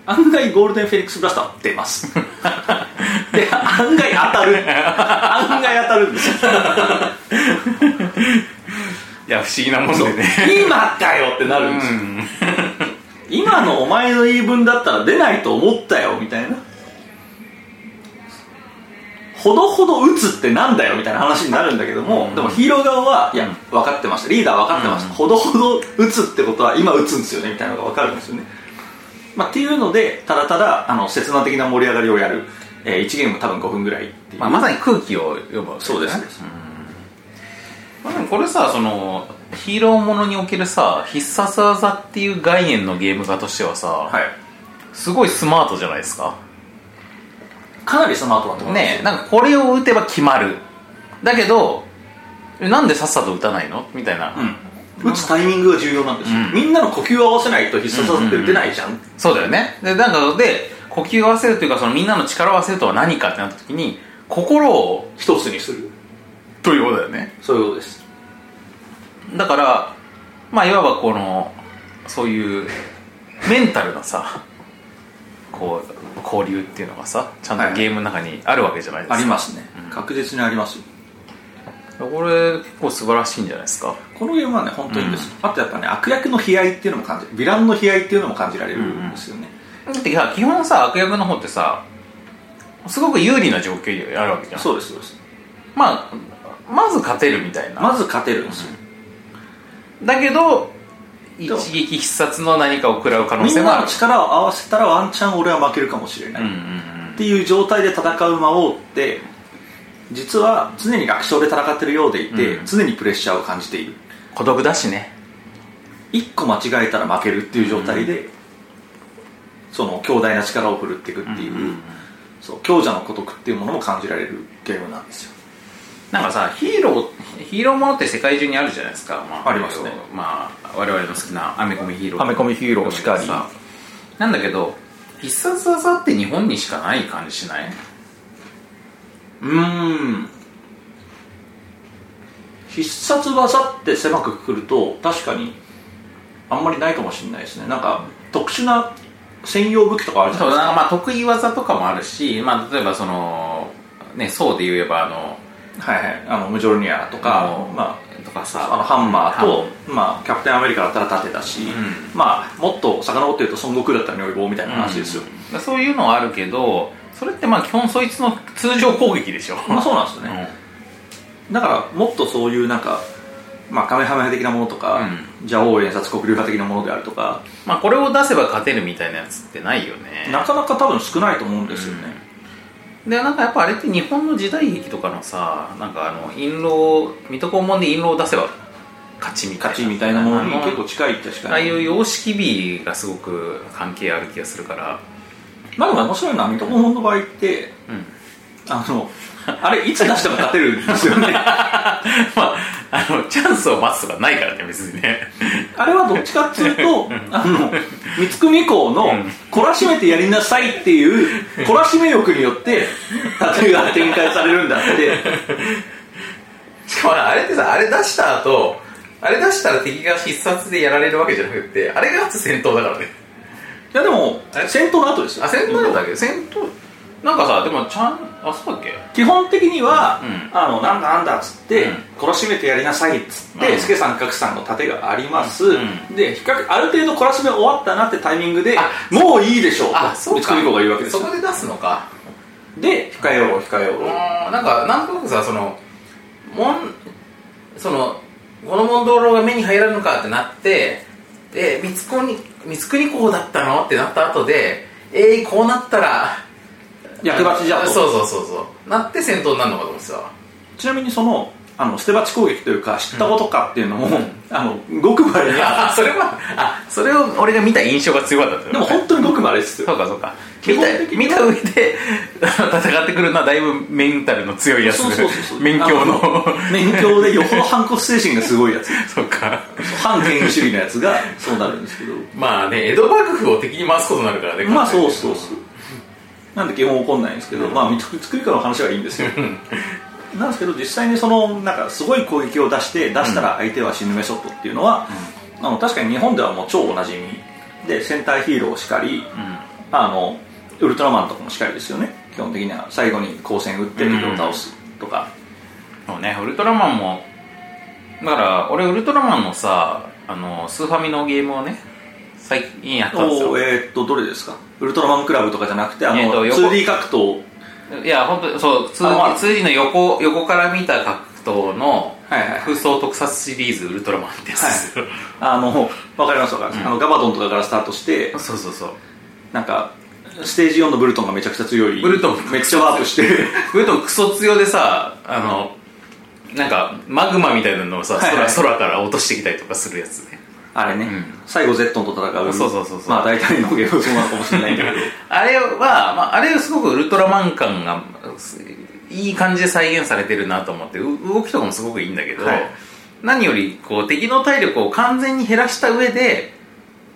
案外ゴールデンフェニックスブラスター出ます。で案外当たる。案外当たるんです。よいや不思議なもんでね。今かよってなるんですよ、今のお前の言い分だったら出ないと思ったよみたいなほどほど打つってなんだよみたいな話になるんだけども、でもヒーロー側はいや分かってましたリーダー分かってました、ほどほど打つってことは今打つんですよねみたいなのが分かるんですよね、まあ、っていうのでただただあの刹那的な盛り上がりをやる、えー、1ゲーム多分5分ぐらいっていう、まあ、まさに空気を読むわけそうです、ねまあ、でもこれさそのヒーローものにおけるさ必殺技っていう概念のゲーム化としてはさ、はい。すごいスマートじゃないですかかなりスマートだと思いますねえなんかこれを打てば決まる。だけどえなんでさっさと打たないの？みたいな、うん、打つタイミングが重要なんですよ、うん。みんなの呼吸を合わせないと必殺技って打てないじゃん,、そうだよね。でなんかで呼吸を合わせるというかそのみんなの力を合わせるとは何かってなった時に心を一つにする。ということだよね。そういうことです。だからまあいわばこのそういうメンタルのさこう交流っていうのがさちゃんとゲームの中にあるわけじゃないですか、ありますね、確実にありますよ。これ結構素晴らしいんじゃないですか？このゲームはね本当にいいです、あとやっぱね悪役の悲哀っていうのも感じるヴィランの悲哀っていうのも感じられるんですよね、だってさ基本さ悪役の方ってさすごく有利な状況にあるわけじゃん。そうですそうです。まあまず勝てるみたいな、まず勝てるんですよ、だけど一撃必殺の何かを食らう可能みん性もある。なの力を合わせたらワンチャン俺は負けるかもしれない、うんうんっていう状態で戦う魔王って実は常に楽勝で戦ってるようでいて、うん。常にプレッシャーを感じている。孤独だしね。一個間違えたら負けるっていう状態で、その強大な力を振るっていくっていう,、うんうんうん。そう強者の孤独っていうものも感じられるゲームなんですよ。なんかさヒーローヒーローものって世界中にあるじゃないですか、まありますね。まあ我々の好きなアメコミヒーロー。アメコミヒーローしかり。さなんだけど必殺技って日本にしかない感じしない？うーん。必殺技って狭くくくると確かにあんまりないかもしれないですね。なんか特殊な専用武器とかあるじゃないですか。なんかまあ得意技とかもあるし、まあ、例えばそのねそうで言えばあのはいはい。あのムジョルニアとかうん。まとかあ、あさのハンマーとハ、まあ、キャプテンアメリカだったら盾だし、ん。まあもっと遡って言うと孫悟空だったら如意棒みたいな話ですよ、うん。そういうのはあるけどそれってまあ基本そいつの通常攻撃でしょ。まあそうなんですよね、だからもっとそういうなんかまあカメハメハ的なものとか、邪王演殺黒竜派的なものであるとかまあこれを出せば勝てるみたいなやつってないよねなかなか多分少ないと思うん。ですよね、でなんかやっぱあれって日本の時代劇とかのさなんかあの印籠水戸黄門で印籠を出せば勝ちみたいな。勝ちみたいなものに結構近いって確あかに。あいう様式美がすごく関係ある気がするから。まあでも面白いのは水戸黄門の場合ってうん。あのあれいつ出しても勝てるんですよね。まああのチャンスを待つとかないからね別にね。あれはどっちかっていうと あの光圀公のん。懲らしめてやりなさいっていう懲らしめ欲によって盾が展開されるんだって。しかもあれってさあれ出した後あれ出したら敵が必殺でやられるわけじゃなくてあれが初戦闘だからね。いやでも戦闘の後ですよ。あ戦闘だけ戦闘なんかさでもちゃんあそうだっけ？基本的には、うん。あのなんだなんだっつって、うん。懲らしめてやりなさいっつって、うん。助さん格さんの盾があります、うん。で比較ある程度懲らしめ終わったなってタイミングであもういいでしょうとあそうか。光圀公が言うわけですよ。そこで出すのか。で控えよう控えよう。あーなんかなんとなくさそのもんそのこの問答が目に入らぬのかってなってで光圀光圀公だったの？ってなった後でえー、こうなったら役立ちじゃと。そうそうそうそう。なって戦闘になるのかと思ってたちなみにそのあの捨て鉢攻撃というか知ったことかっていうのも、あのごくまれにあそれはあそれを俺が見た印象が強かったでも本当にごくまれですよ。そうかそうか。基見た見た上で 戦ってくるのはだいぶメンタルの強いやつ。そうそうそうそう。勉強の。あ勉強でよほど反骨精神がすごいやつ。そうか。反権威主義のやつがそうなるんですけど。まあね江戸幕府を敵に回すことになるからねまあそうそうそうなんで基本怒んないんですけど、まあ作りかの話はいいんですよ。なんですけど実際にそのなんかすごい攻撃を出して出したら相手は死ぬメソッドっていうのは、あの確かに日本ではもう超おなじみ。で戦隊ヒーローしかり、あのウルトラマンとかもしかりですよね。基本的には最後に光線打って敵を倒すとか、そうねウルトラマンもだから俺ウルトラマンのさあのスーファミのゲームをね最近やったんですよ。おえーっとどれですか？ウルトラマンクラブとかじゃなくてあの、えーっと横。2D 格闘。いや本当そう 2D, あまあ 2D の横横から見た格闘のはいはいはい。空想特撮シリーズウルトラマンです。よ、あのわかりますわかります、あのガバドンとかからスタートしてそうそうそう。なんかステージ4のブルトンがめちゃくちゃ強い。ブルトンめっちゃワープして。ブルトンクソ強でさあのなんかマグマみたいなのをさ、はいはい。空空から落としてきたりとかするやつねあれね、ん。最後ゼットンと戦う。そうそうそうそう。まあ大体のゲームそうなのかもしれないけど。あれは、まあ、あれすごくウルトラマン感がいい感じで再現されてるなと思ってう動きとかもすごくいいんだけど、はい。何よりこう敵の体力を完全に減らした上で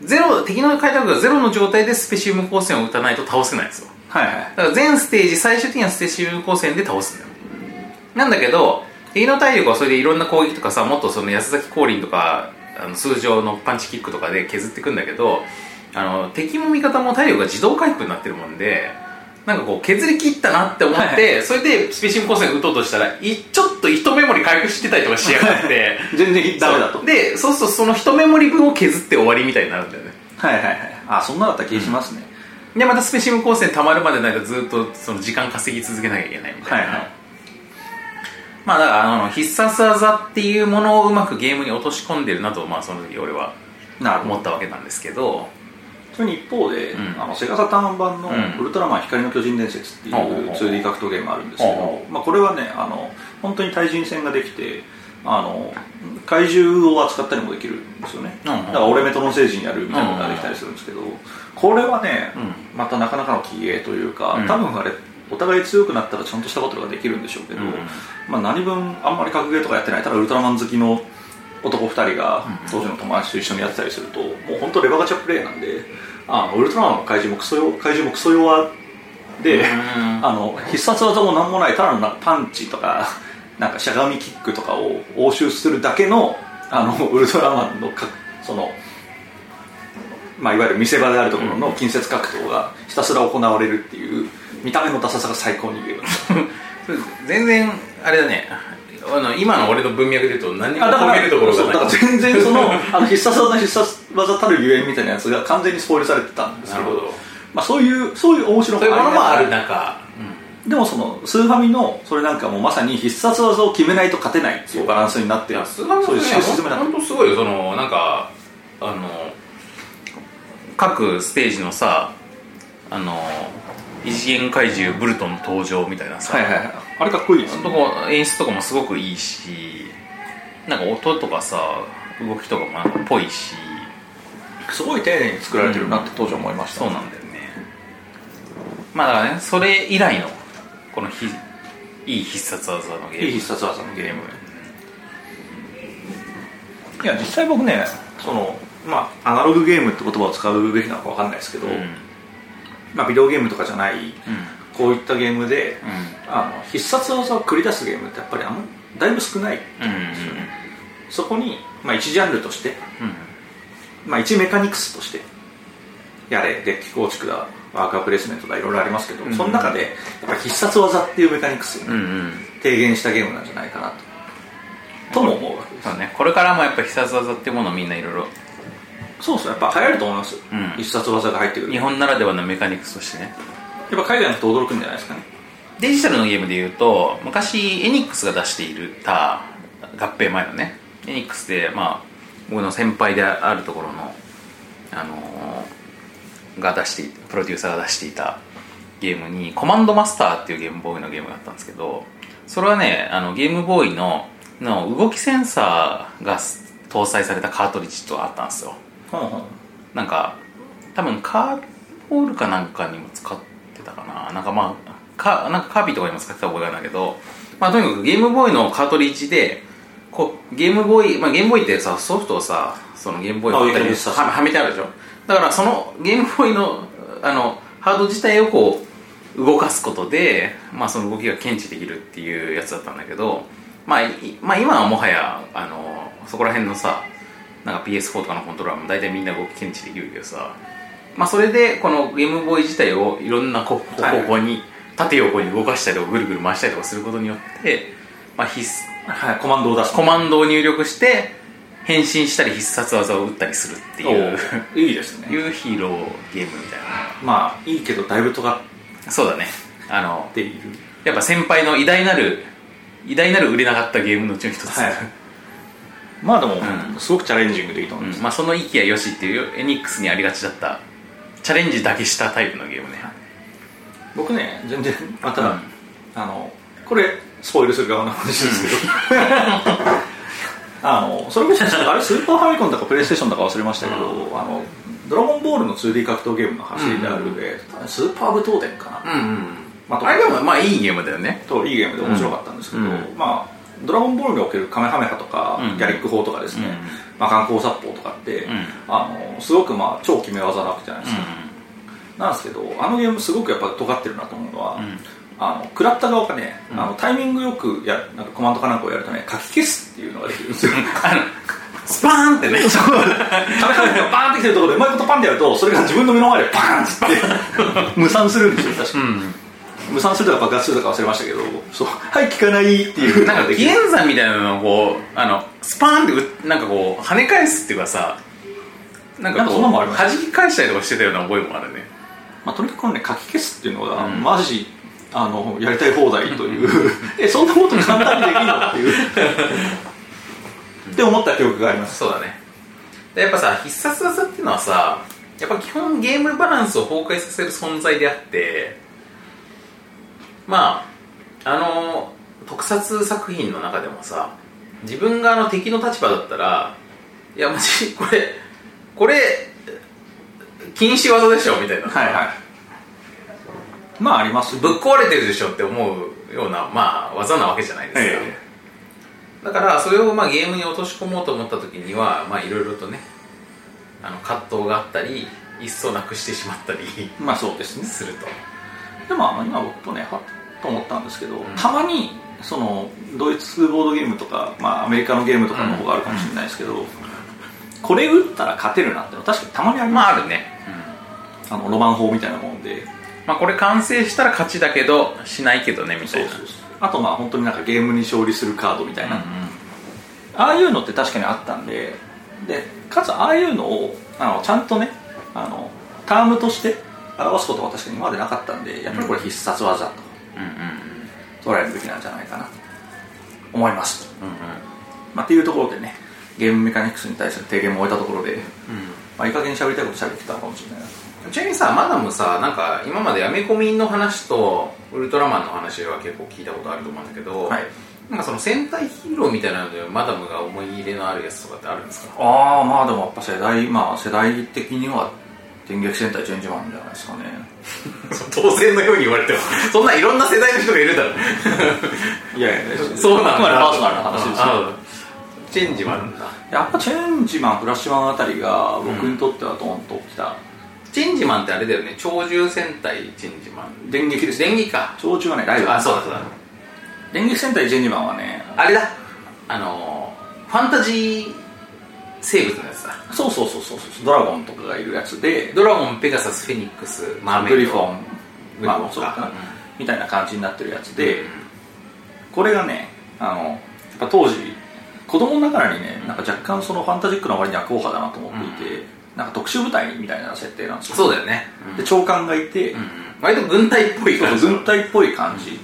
ゼロ敵の体力がゼロの状態でスペシウム光線を打たないと倒せないんですよ。はいはい。だから全ステージ最終的にはスペシウム光線で倒すんだよ。なんだけど敵の体力はそれでいろんな攻撃とかさもっとその安崎降臨とかあの通常のパンチキックとかで削っていくんだけどあの敵も味方も体力が自動回復になってるもんでなんかこう削り切ったなって思って、はい。それでスペシウム光線打とうとしたらいちょっと一メモリ回復してたりとかしやがって。全然ダメだと。でそうするとその一メモリ分を削って終わりみたいになるんだよね。はいはいはい。あそんなだった気がしますね、でまたスペシウム光線溜まるまでないとずっとその時間稼ぎ続けなきゃいけないみたいな、はいはいまあだからあの必殺技っていうものをうまくゲームに落とし込んでるなとまあその時俺は思ったわけなんですけどそれに一方で、うん。あのセガサターン版のうん「ウルトラマン光の巨人伝説」っていうほうほうほう 2D 格闘ゲームがあるんですけど、まあ、これはねあの本当に対人戦ができてあの怪獣を扱ったりもできるんですよね、うんうん。だから俺メトロン星人やるみたいなのができたりするんですけど、これはね、うまたなかなかの気芸というか、うん。多分あれお互い強くなったらちゃんとしたバトルができるんでしょうけど、うん。まあ、何分あんまり格ゲーとかやってないただウルトラマン好きの男2人が当時の友達と一緒にやってたりするともう本当レバガチャプレイなんであのウルトラマンの怪獣もクソよ怪獣もクソ弱でうん。あの必殺技も何もないただのなパンチとかなんかしゃがみキックとかを応酬するだけのあのウルトラマンのかその、まあ、いわゆる見せ場であるところの近接格闘がひたすら行われるっていう見た目のダサさが最高に全然あれだね。あの今の俺の文脈で言うと何にもあだから込めるところそうだからがない全然そのあの必殺技必殺技たるゆえんみたいなやつが完全にスポイルされてたんですけどなるほど。まあ、そういうそういう面白いうものもあるな中、でもそのスーファミのそれなんかもうまさに必殺技を決めないと勝てないっていうバランスになってそういうシステムだった本当すごいよ。そのなんかあの各ステージのさあの異次元怪獣ブルトンの登場みたいなさ、はいはいはい。あれかっこいいですね演出とかもすごくいいしなんか音とかさ動きとかもなんかぽいし。すごい丁寧に作られてるなって当時思いました、そうなんだよね。まあだからねそれ以来のこのひいい必殺技のゲーム。いい必殺技のゲーム。いや実際僕ねそのまあアナログゲームって言葉を使うべきなのかわかんないですけど、うんまあ、ビデオゲームとかじゃないうん。こういったゲームで、うん。あの必殺技を繰り出すゲームってやっぱりあんだいぶ少ないうんうん。そこに、まあ、一ジャンルとして、うん。まあ、一メカニクスとしてやれデッキ構築だワーカープレイスメントだいろいろありますけど、うん。その中でやっぱり必殺技っていうメカニクスを提言したゲームなんじゃないかなととも思うわけです。そうね。これからもやっぱ必殺技っていうものをみんないろいろそうですね。やっぱ流行ると思います、うん。必殺技が入ってくる。日本ならではのメカニクスとしてね。やっぱ海外の人驚くんじゃないですかね。デジタルのゲームでいうと昔エニックスが出しているた合併前のね。エニックスでまあ僕の先輩であるところのあのーが出していプロデューサーが出していたゲームにコマンドマスターっていうゲームボーイのゲームがあったんですけどそれはねあのゲームボーイのの動きセンサーが搭載されたカートリッジとあったんですよなんか多分カーボールかなんかにも使ってたかな。なんかまあかなんかカービィとかにも使ってた覚えがあるんだけど、まあ、とにかくゲームボーイのカートリッジでこうゲームボーイ、まあ、ゲームボーイってさソフトをさそのゲームボーイあの上から入れてたははめてあるでしょ。だからそのゲームボーイのあのハード自体をこう動かすことで、まあ、その動きが検知できるっていうやつだったんだけど、まあ、いまあ今はもはやあのそこら辺のさなんか PS4 とかのコントローラーも大体みんな動き検知できるけどさ、まあ、それでこのゲームボーイ自体をいろんな方向に縦横に動かしたりとかぐるぐる回したりとかすることによって、まあ、必須はいコマンドを出す。コマンドを入力して変身したり必殺技を打ったりするっていうおいいですね。いうヒーローゲームみたいまあいいけどだいぶ尖っなそうだね。あのやっぱ先輩の偉大なる偉大なる売れなかったゲームのうちの一つ、はいまあでも、ん。すごくチャレンジングでいいと思います、うん。まあ、その息やよしっていうエニックスにありがちだったチャレンジだけしたタイプのゲームね。僕ね全然まあただ、うん。あのこれスポイルする側の話ですけど、あのそれこそあれスーパーファミコンだかプレイステーションだか忘れましたけど、あのドラゴンボールの 2D 格闘ゲームの走りであるで、スーパーブトーデンかな、うんうんまああれでもまあいいゲームだよね。といいゲームで面白かったんですけど、うん。まあドラゴンボールにおけるカメハメハとか、うん。ギャリック砲とかですね、うん。まあ、観光殺法とかって、ん。あのすごくまあ超決め技なわけじゃないですか、なんですけどあのゲームすごくやっぱ尖ってるなと思うのは、ん。あの食らった側がね、ん。あのタイミングよくやなんかコマンドかなんかをやるとね書き消すっていうのができるんですよ。スパーンってね。カメハメがバーンってきてるところでうまいことパンってやるとそれが自分の目の前でバーンって無産するんですよ確かに、うん無産するとか爆発するとか忘れましたけどそうはい効かないっていうなんか紀元山みたいなのをこうあのスパーンってうなんかこう跳ね返すっていうかさなんかなんかこそんなのもあります。う弾き返したりとかしてたような覚えもあるね。まあ、とにかくね書き消すっていうのが、うん。マジあのやりたい放題という。えそんなこと簡単にできるの？っていう。って思った記憶があります。そうだね。でやっぱさ必殺技っていうのはさやっぱ基本ゲームバランスを崩壊させる存在であってまああの特撮作品の中でもさ自分があの敵の立場だったらいやマジこれこれ禁止技でしょみたいな。はいはい。まあありますぶっ壊れてるでしょって思うような、まあ、技なわけじゃないですか、えだからそれをまあゲームに落とし込もうと思った時にはまあいろいろとねあの葛藤があったり一層なくしてしまったりまあそうですね。すると。でもあの今僕とねはっと思ったんですけど、たまにそのドイツボードゲームとか、まあ、アメリカのゲームとかの方があるかもしれないですけど、これ打ったら勝てるなって確かにたまにあります、まああるね、あのロマン法みたいなもんで。まあこれ完成したら勝ちだけどしないけどねみたいな。あとまあ本当になんかゲームに勝利するカードみたいな、うんああいうのって確かにあったんででかつああいうのをあのちゃんとねあのタームとして表すことは確かに今までなかったんでやっぱりこれ必殺技と。うんうん捉えるべきなんじゃないかな。と思います、うんうん。まあ、っていうところでねゲームメカニクスに対する提言も終えたところで、まあ、いい加減に喋りたいこと喋ってきたのかもしれないな。ちなみにさマダムさなんか今までアメコミの話とウルトラマンの話は結構聞いたことあると思うんだけど、はい。なんかその戦隊ヒーローみたいなのでマダムが思い入れのあるやつとかってあるんですか？ああまあでもやっぱ世代まあ世代的には電撃戦隊チェンジマンじゃないですかね 当然のように言われてもそんないろんな世代の人がいるだろ いやいやそうなんだ。パーソナルな話ですチェンジもあるんだ。やっぱチェンジマンフラッシュマンあたりが僕にとってはドーンときた、チェンジマンってあれだよね。超獣戦隊チェンジマン。電撃です電撃か。長寿はねライブあそうだそうだ。電撃戦隊チェンジマンはねあれだ。あのーファンタジー生物のやつだそうそうそうそうそう。ドラゴンとかがいるやつでドラゴンペガサスフェニックスマーメイドグリフォングリフォンかまあそうか。な、うん。みたいな感じになってるやつで、これがねあのやっぱ当時子供ながらにねなんか若干そのファンタジックな割には硬派だなと思っていて、なんか特殊部隊みたいな設定なんですよ。そうだよね、で長官がいて、うん。割と軍隊っぽい感じ。軍隊っぽい感じ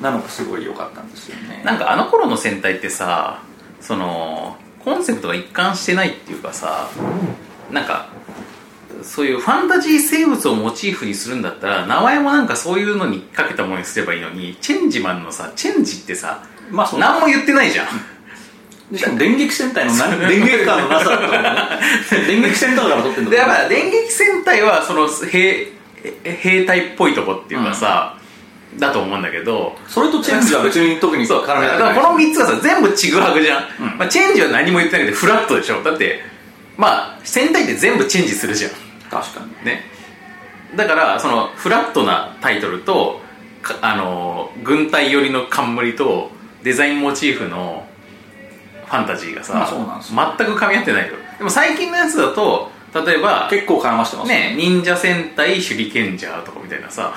なのがすごい良かったんですよね。なんかあの頃の戦隊ってさそのコンセプトが一貫してないっていうかさなんかそういうファンタジー生物をモチーフにするんだったら名前もなんかそういうのにかけたものにすればいいのにチェンジマンのさチェンジってさまあ何も言ってないじゃん。でしかも電撃戦隊の何電撃感のなさとかもね。電撃戦隊から撮ってんだ でやっぱ電撃戦隊はその兵兵隊っぽいとこっていうかさ、だと思うんだけどそれとチェンジは別に特に そう絡めてない。だからこの3つがさ全部ちぐはぐじゃん、うん。まあ、チェンジは何も言ってないけどフラットでしょ。だってまあ戦隊って全部チェンジするじゃん。確かに。ね。だからそのフラットなタイトルとかあの軍隊寄りの冠とデザインモチーフのファンタジーがさ、全く噛み合ってないよでも最近のやつだと例えば結構絡ましてますね。忍者戦隊手裏剣ジャーとかみたいなさ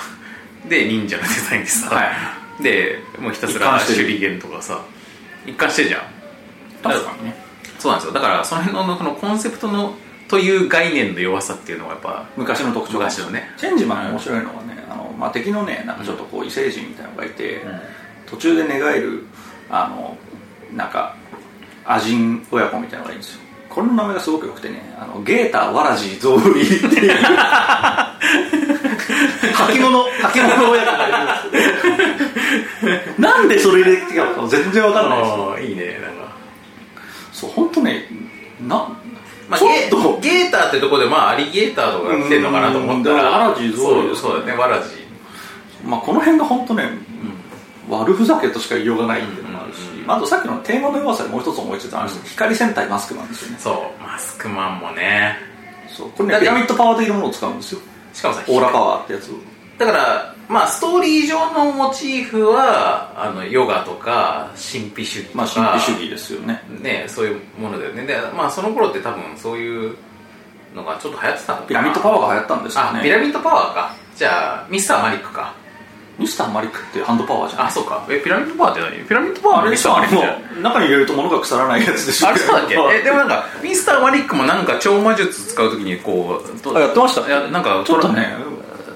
で忍者のデザインでさ、はでもうひたす一ら手裏剣とかさ。一貫してるじゃん。確かにね。そうなんですよ。だからその辺のこのコンセプトのという概念の弱さっていうのがやっぱ昔の特徴。昔のね。チェンジマンの面白いのはねあの、まあ、敵のねなんかちょっとこう異星人みたいなのがいて、途中で寝返るあのなんかアジン親子みたいなのがいいんですよ。これの名前がすごく良くてねあのゲーター・ワラジー・ゾウリっていう。履物履物親子がいるなんでそれ入れてきたの？か全然わかんないですよ。ああいいねなんか。そう本当ねなまあ、ゲゲーターってとこでまあアリゲーターとかが来てんのかなと思ったら。うんだからワラジゾウそうそうだねワラジまあ、この辺が本当ね、悪ふざけとしか言いようがないっていうのもあるし、うんまあ、あとさっきのテーマの弱さでもう一つ思いついた話です、光戦隊マスクマンですよね。そうマスクマンもね。そうこれねピラミッドパワー的なものを使うんですよ。しかもさオーラパワーってやつをだからまあストーリー上のモチーフはあのヨガとか神秘主義とか、まあ神秘主義ですよね。ねそういうものだよね。でまあその頃って多分そういうのがちょっと流行ってたのかな。ピラミッドパワーが流行ったんですよあピラねミッドパワーか。じゃあミスターマリックか。ミスターマリックってハンドパワーじゃない？あそうか。えピラミッドパワーって何？ピラミッドパワーあれミスターマリック中に入れると物が腐らないやつでしょ。あれそうだっけ？えでもなんかミスターマリックもなんか超魔術使うときにこうやってました。いやなんかちょっとね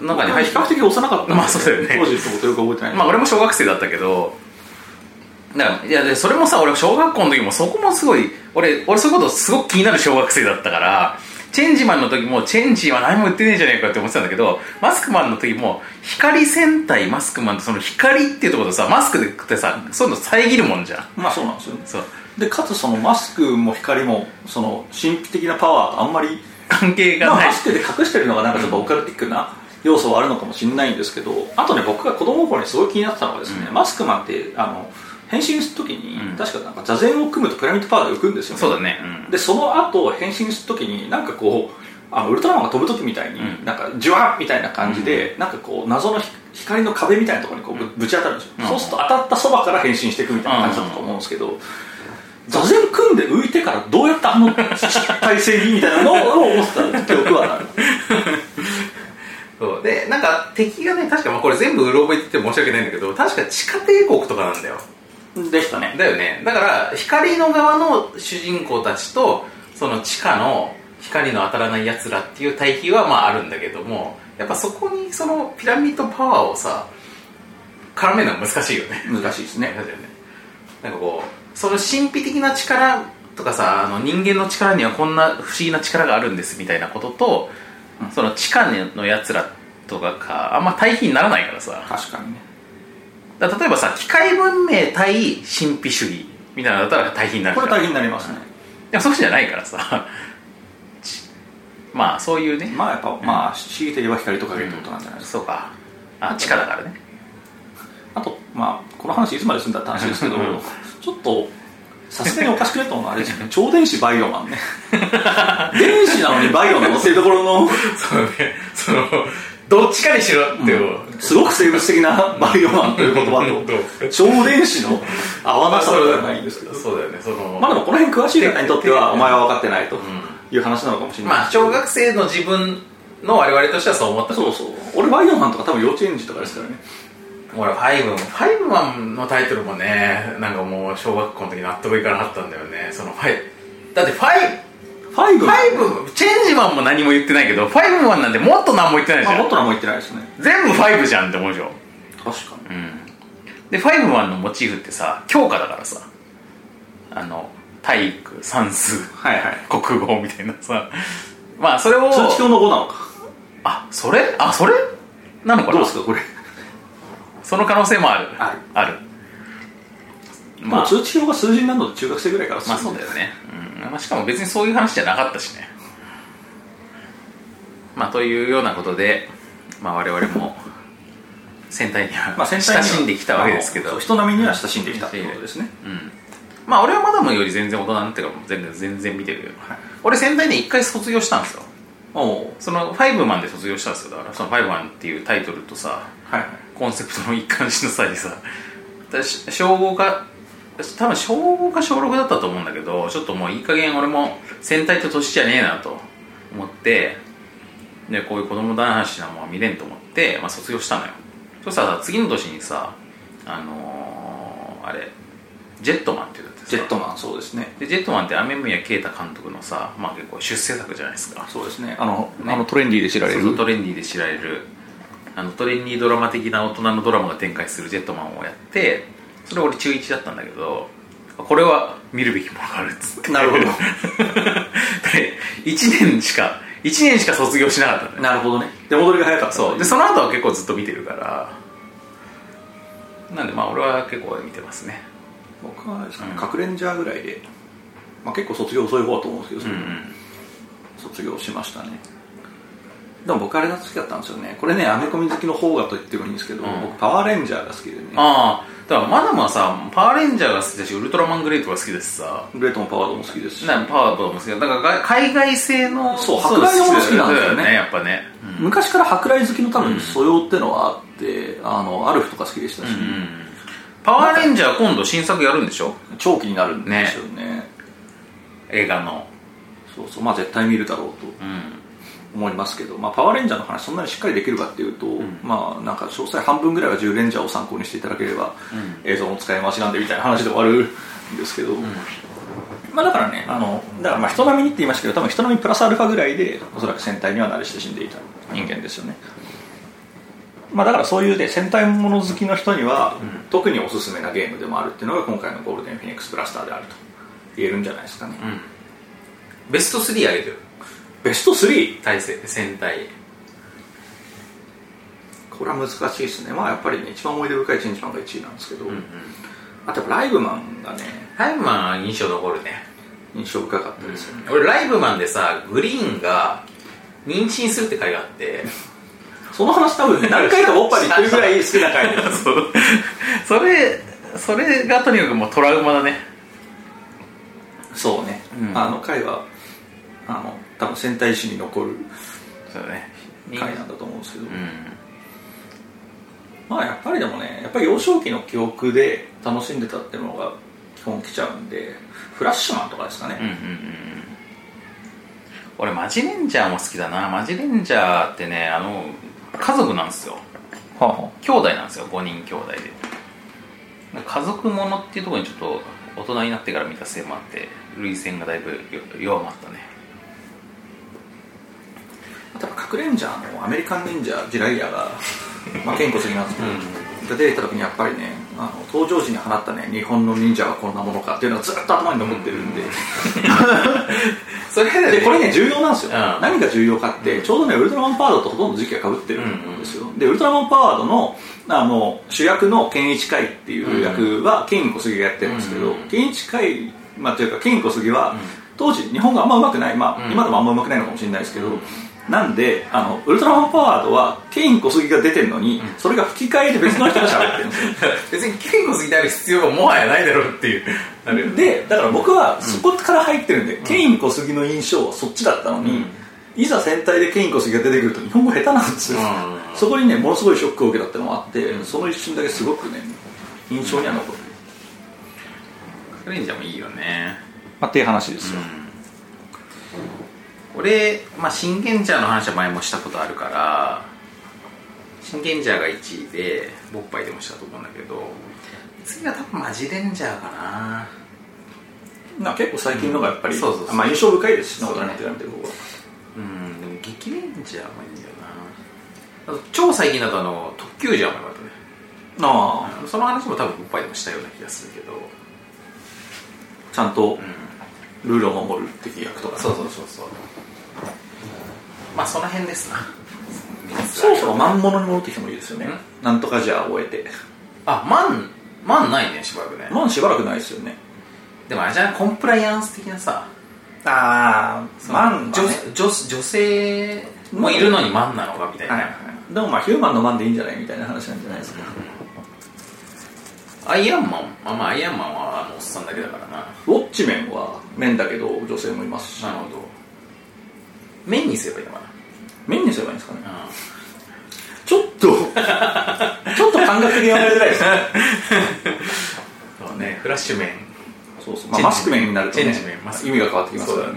中に入って比較的幼かった。まあそうだよね。当時のことよく覚えてない。まあ俺も小学生だったけどだからいやでそれもさ俺小学校の時もそこもすごい俺俺そういうことすごく気になる小学生だったからチェンジマンの時もチェンジは何も言ってねえじゃねえかって思ってたんだけどマスクマンの時も光戦隊マスクマンってその光っていうところとさマスクでってさそういうの遮るもんじゃん。まあそうなんですよそう。でかつそのマスクも光もその神秘的なパワーとあんまり関係がない。まあマスクで隠してるのがなんかちょっとオカルティックな要素はあるのかもしれないんですけどあとね僕が子供の頃にすごい気になってたのがですね、うん。マスクマンってあの変身するときに、うん。確かなんか座禅を組むとピラミッドパワーで浮くんですよね。そうだね、うん。でその後変身するときになんかこうあのウルトラマンが飛ぶ時みたいに、うん。なんかジュワッみたいな感じで、なんかこう謎のひ光の壁みたいなところにこうぶぶち当たるんですよ、うん。そうすると当たったそばから変身していくみたいな感じだったと思うんですけど、座禅組んで浮いてからどうやってあの体勢にみたいなのを 思ってた記憶はあるそうでなんか敵がね確かまあこれ全部うろ覚えって言って申し訳ないんだけど確か地下帝国とかなんだよ。でしたね。だよね。だから光の側の主人公たちとその地下の光の当たらないやつらっていう対比はまああるんだけどもやっぱそこにそのピラミッドパワーをさ絡めるのは難しいよね。難しいですね。だよね。なんかこうその神秘的な力とかさあの人間の力にはこんな不思議な力があるんですみたいなことと、その地下のやつらとかがあんま対比にならないからさ。確かにね。だから例えばさ機械文明対神秘主義みたいなのだったら対比になるじゃん。これ大変になりますね。でもそうじゃないからさ。ちまあそういうね。まあやっぱ、まあ強いて言えば光と影ってことなんじゃないですか、そうか。あ地下だからね。あとまあこの話いつまですんだって話ですけどうん。ちょっとさすがにおかしくねと思うのはあれですよね。超電子バイオマンね。電子なのにバイオなのっていうところの そうね。そのどっちかにしろっていう、すごく生物的な バイオマンという言葉と 超電子の合わなさではないんですけど。そうだよね。そのまあでもこの辺詳しい方にとってはお前は分かってないとんいう話なのかもしれない。まあ小学生の自分の我々としてはそう思った。そうそう。俺バイオマンとか多分幼稚園児とかですからね。俺ファイブファイブマンのタイトルもねなんかもう小学校の時納得いかなかったんだよね。そのファイだってファイファイブ。ファイブ。チェンジマンも何も言ってないけどファイブマンなんてもっと何も言ってないじゃん。あもっと何も言ってないですね。全部ファイブじゃんって思うでしょ。確かに。うん。でファイブマンのモチーフってさ教科だからさ。あの体育算数はいはい。国語みたいなさ。まあそれを通知表の5なのか。あそれ？あそれ？なのかな？どうですかこれ？その可能性もある。あるある。まあ、通知表が数字になるので中学生ぐらいからまあそうだよね、うんまあ、しかも別にそういう話じゃなかったしね。まあというようなことで、まあ、我々も戦隊にはまあ、親しんできたわけですけど、人並みには親しんできたっていうことですね、うん。まあ俺はマダムより全然大人になってからも全然全然見てるよ、はい。俺戦隊で一回卒業したんですよ。おおその「ファイブマン」で卒業したんですよ。だからその「ファイブマン」っていうタイトルとさはいはい。コンセプトの一貫しの際にさ私小5か多分小5か小6だったと思うんだけどちょっともういい加減俺も戦隊って年じゃねえなと思ってでこういう子供男子なもんは見れんと思って、まあ、卒業したのよ。そしたらさ次の年にさあのーあれジェットマンっていうジェットマンそうですね。でジェットマンって雨宮啓太監督のさ、まあ、結構出世作じゃないですか。そうですね。あのね。あのトレンディーで知られる。トレンディーで知られる。あのトレンディードラマ的な大人のドラマが展開するジェットマンをやってそれ俺中1だったんだけどこれは見るべきものがあるっつって。なるほど。で1年しか1年しか卒業しなかったんだよ。なるほどね。で戻りが早かった。そう。でその後は結構ずっと見てるからなんでまあ俺は結構見てますね。僕はですかねうん。核レンジャーぐらいで、まあ、結構卒業遅い方だと思うんですけど、うんうん。卒業しましたね。でも僕あれが好きだったんですよね。これねアメコミ好きの方がと言ってもいいんですけど、うん。僕パワーレンジャーが好きでね。ああだからマダムはさパワーレンジャーが好きだしウルトラマングレートが好きだしさ。グレートもパワードも好きですし。なパワードも好きだだからが海外製のそう舶来のもの好きなんだよね。やっぱね、うん。昔から舶来好きの多分素養ってのはあって、あのアルフとか好きでしたし、うんパワーレンジャー今度新作やるんでしょ？長期になるんですよね。映画の。そうそう。まあ絶対見るだろうと。うん思いますけど、まあ、パワーレンジャーの話そんなにしっかりできるかっていうと、まあなんか詳細半分ぐらいは10レンジャーを参考にしていただければ、映像の使い回しなんでみたいな話で終わるんですけど、まあだからねあのだからまあ人並みにって言いましたけど多分人並みプラスアルファぐらいでおそらく戦隊には慣れ親しんでいた人間ですよね、まあ、だからそういうね戦隊もの好きの人には、特におすすめなゲームでもあるっていうのが今回のゴールデンフィニックスブラスターであると言えるんじゃないですかね、ベスト3上げてるベスト 3! 対戦戦隊。これは難しいですね。まあやっぱりね一番思い出深いチェンジマンが1位なんですけど、うんうん。あとやっぱライブマンがね。ライブマンは印象残るね、印象深かったですよね、俺ライブマンでさグリーンが妊娠するって回があって。その話多分ね何回かオッパで言ってるぐらい 好きな回そうそれそれがとにかくもうトラウマだね。そうね、うん。あの回はあの多分戦隊史に残るそうだね。回なんだと思うんですけど、うん。まあやっぱりでもねやっぱり幼少期の記憶で楽しんでたっていうのが基本来ちゃうんでフラッシュマンとかですかね、うんうんうん俺マジレンジャーも好きだな。マジレンジャーってねあの家族なんですよ。はあは兄弟なんですよ。5人兄弟で。家族ものっていうところにちょっと大人になってから見たせいもあって涙腺がだいぶよ弱まったねあとやっぱ核レンジャーのアメリカンレンジライアが、まあ、健康的なんですけど、が出てきた時にやっぱりねあの登場時に放ったね日本の忍者はこんなものかっていうのがずっと頭に残ってるんで、それででこれね重要なんですよ、うん。何が重要かってちょうどねウルトラマンパワードとほとんど時期がかぶってるんですよ、でウルトラマンパワードのあの主役のケンイチカイっていう役はケンイ小杉がやってるんですけど、うん。ケンイチカイ、まあ、というかケンイ小杉は、当時日本があんま上手くない、まあうん。今でもあんま上手くないのかもしれないですけど、なんであのウルトラマンパワードはケイン小杉が出てるのに、それが吹き替えで別の人が喋ってるんですよ別に健康すぎてある必要はもはやないだろうっていう。なるでだから僕はそこから入ってるんで、ケイン小杉の印象はそっちだったのに、いざ戦隊でケイン小杉が出てくると日本語下手なんですよ、うん。そこにねものすごいショックを受けたってのもあって、その一瞬だけすごくね印象には残る、レンジャーもいいよね。まあ、っていう話ですよ、俺、まあ、シンゲンジャーの話は前もしたことあるからシンゲンジャーが1位でボッパイでもしたと思うんだけど次は多分マジレンジャーかな。な結構最近のがやっぱり、そうそうそう。まあ、印象深いですしね大人になってから見てる方がうんでも激レンジャーもいいんだよな。あと超最近だとあの特急ジャーもよかったね。あその話も多分ボッパイでもしたような気がするけど。あちゃんとルールを守る敵役とか、そうそうそうそうまあその辺ですな。そろそろ万物に戻ってきてもいいですよね。ん。なんとかじゃあ終えて。あマンマンないねしばらくね。まあしばらくないですよね。でもあれじゃない？コンプライアンス的なさ。ああマン女女女性もいるのにマンなのかみたいな、はいはい。でもまあヒューマンのマンでいいんじゃないみたいな話なんじゃないですか。アイアンマンあまあアイアンマンはあのおっさんだけだからな。ウォッチメンは面だけど女性もいますし。なるほど面にすればいいのか面にすればいいんですかね？な、ちょっと ちょっと感覚的に分かりづらいですね。そうねフラッシュ面そうそう、まあ、マスク面になると、ね、意味が変わってきますからそう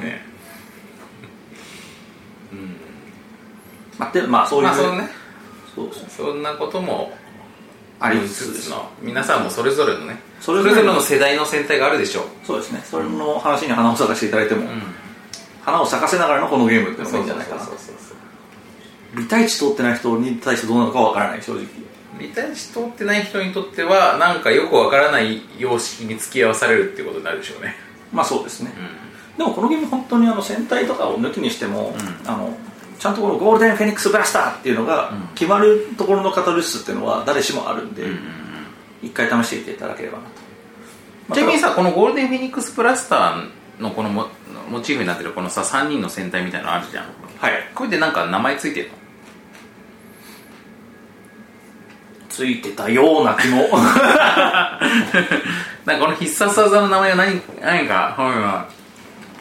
まあ、でまあそういう、まあそのね。そうそう。そんなこともありつつ。の皆さんもそれぞれのねそれぞれの世代の戦隊があるでしょう、そうですね。それの話に花を咲かせていただいても、うん、花を咲かせながらのこのゲームっていうのがいいんじゃないかな。そうそうそうそう理解値通ってない人に対してどうなのかわからない正直。理解値通ってない人にとってはなんかよくわからない様式に付き合わされるっていうことになるでしょうね。まあそうですね、でもこのゲーム本当にあの戦隊とかを抜きにしても、うん。あのちゃんとこのゴールデンフェニックスブラスターっていうのがうん。決まるところのカタルシスっていうのは誰しもあるんで、うん。うん一回試してみていただければなと、うんちなみにさこのゴールデンフェニックスプラスターのこのモモチーフになってるこのさ3人の戦隊みたいなのあるじゃん。はい。これでなんか名前ついてるの？ついてたような気も。なんかこの必殺技の名前が何何か本は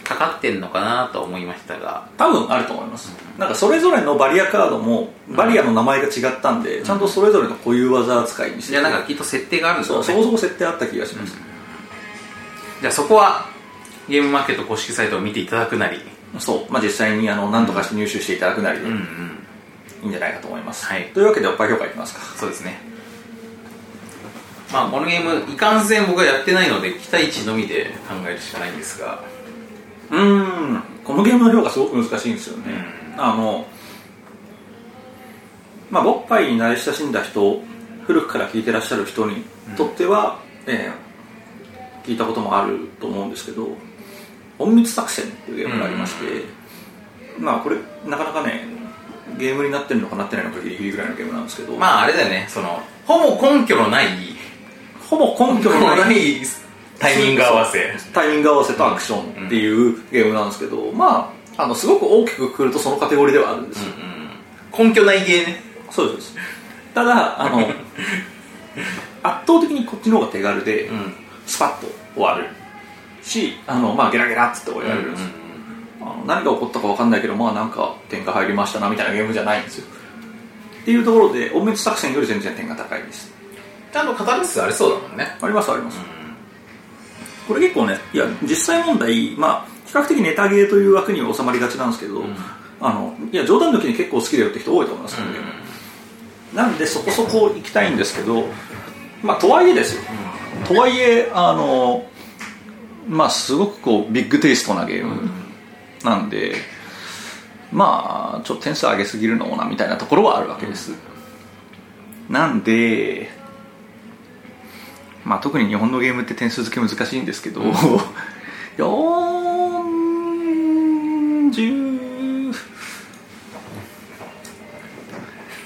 かかってんのかなと思いましたが。多分あると思います。なんかそれぞれのバリアカードもバリアの名前が違ったんで、ちゃんとそれぞれの固有技扱いにしていやなんかきっと設定があるんだそうろうねそこそこ設定あった気がします、じゃあそこはゲームマーケット公式サイトを見ていただくなり。そう、まあ、実際にあの何とかして入手していただくなり。でいうんうん。いんじゃないかと思います、はい。というわけでおっぱい評価いきますか。そうですね。まあこのゲームいかんせん僕はやってないので期待値のみで考えるしかないんですが。うーん。このゲームの評価すごく難しいんですよね、あのまあボッパイに慣れ親しんだ人古くから聞いてらっしゃる人にとっては、えー聞いたこともあると思うんですけど隠密作戦っていうゲームがありまして、まあこれなかなかねゲームになってるのかなってないのかギリギリぐらいのゲームなんですけど、まああれだよね。そのほぼ根拠のないほぼ根拠のなないいタイミング合わせ。タイミング合わせとアクションっていうゲームなんですけど、まああのすごく大きくくるとそのカテゴリーではあるんですよ、根拠ないゲーね。そうです。ただあの 圧倒的にこっちの方が手軽で、うん。スパッと終わるしあの、まあ、ゲラゲラっつって終われるんですよ、あの何が起こったか分かんないけどまあなんか点が入りましたなみたいなゲームじゃないんですよ。っていうところで隠密作戦より全然点が高いです。ちゃんとカタルシスありそうだもんね。ありますあります、これ結構ねいや実際問題まあ比較的ネタゲーという枠には収まりがちなんですけど、ん。あのいや冗談抜きに結構好きだよって人多いと思います、このゲームなんでそこそこ行きたいんですけどまあとはいえですよ、とはいえあのまあすごくこうビッグテイストなゲームなんで、まあちょっと点数上げすぎるのもなみたいなところはあるわけです、なんでまあ特に日本のゲームって点数付け難しいんですけど、40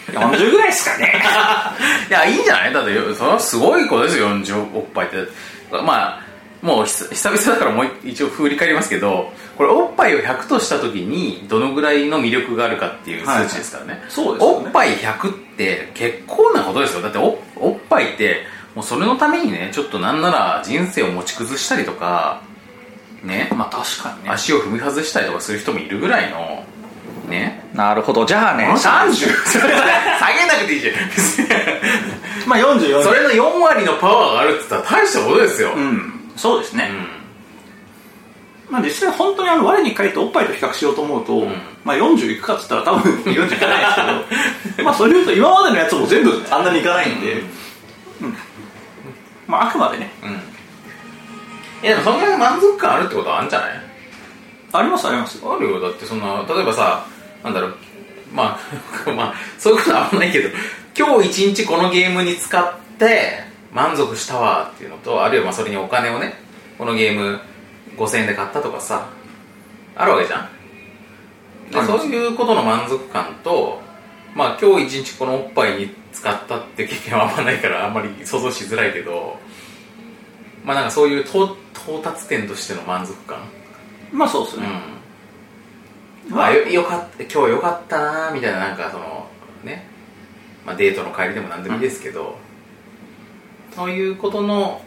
40ぐらいですかね。いやいいんじゃない？だってそれはすごい子ですよ40おっぱいって。まあもう久久々だからもう一応振り返りますけどこれおっぱいを100とした時にどのぐらいの魅力があるかっていう数値ですからね,、そうですよね。おっぱい100って結構なことですよ。だっておおっぱいってもうそれのためにねちょっとなんなら人生を持ち崩したりとかね、まあ確かにね。足を踏み外したりとかする人もいるぐらいのね。なるほど。じゃあね30 30 下げなくていいじゃん。まあ44それの4割のパワーがあるって言ったら大したことですよ、うんそうですね、うん。まあ実際本当にあの我に返っておっぱいと比較しようと思うと、ん。まあ40いくかっつったら多分40いかないですけど まあそれ言うと今までのやつも全部あんなにいかないんで、うん。まああくまでね。うん。いやでもそのぐらい満足感あるってことはあるんじゃない？ありますあります。あるよ。だってそんな例えばさなんだろう。まあ まあそういうことはあんまないけど今日一日このゲームに使って満足したわっていうのとあるいはまあそれにお金をねこのゲーム5000円で買ったとかさあるわけじゃん。でそういうことの満足感とまあ今日一日このおっぱいに使ったって経験はあんまないからあんまり想像しづらいけどまあなんかそういう到到達点としての満足感。まあそうですね、うん。まあよよかった今日よかったなみたいななんかそのね、まあ、デートの帰りでも何でもいいですけど、そういうことの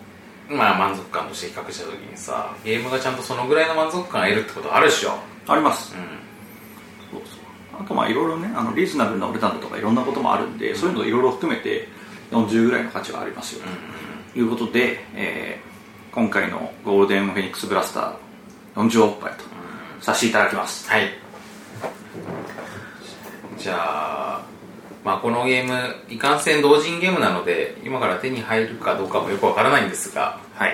まあ満足感として比較した時にさゲームがちゃんとそのぐらいの満足感を得るってことあるでしょ。あります、うそうそう。あとまあいろいろねあのリーズナブルなお値段だとかいろんなこともあるんで、そういうのいろいろ含めて40ぐらいの価値はありますよ、ということで、えー今回のゴールデンフェニックスブラスター40おっぱいとさせていただきます、はい。じゃあまあこのゲームいかんせん同人ゲームなので今から手に入るかどうかもよくわからないんですがはい。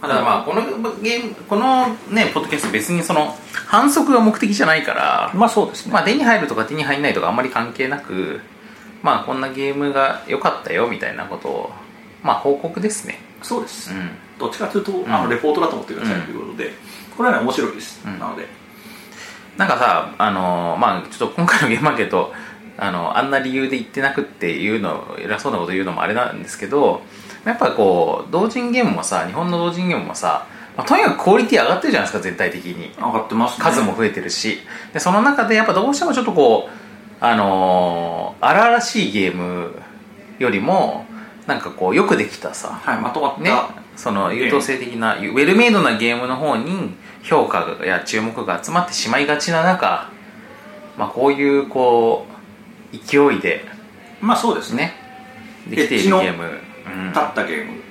ただまあこのゲームこのねポッドキャスト別にその反則が目的じゃないから、まあそうですね、まあ手に入るとか手に入んないとかあんまり関係なくまあこんなゲームが良かったよみたいなことをまあ報告ですね。そうです、うん。どっちかというとあのレポートだと思ってくださいということで、これはね面白いです、ん。なので。なんかさあのまあちょっと今回のゲームマーケットあのあんな理由で言ってなくっていうの偉そうなこと言うのもあれなんですけどやっぱこう同人ゲームもさ日本の同人ゲームもさ、まあとにかくクオリティ上がってるじゃないですか全体的に。上がってますね。数も増えてるし。でその中でやっぱどうしてもちょっとこうあのー荒々しいゲームよりもなんかこうよくできたさ。はいまとまった、ね。その優等生的なウェルメイドなゲームの方に評価や注目が集まってしまいがちな中、まあ、こういうこう勢いで。まあそうですね。ね。できているゲーム、うん。立ったゲーム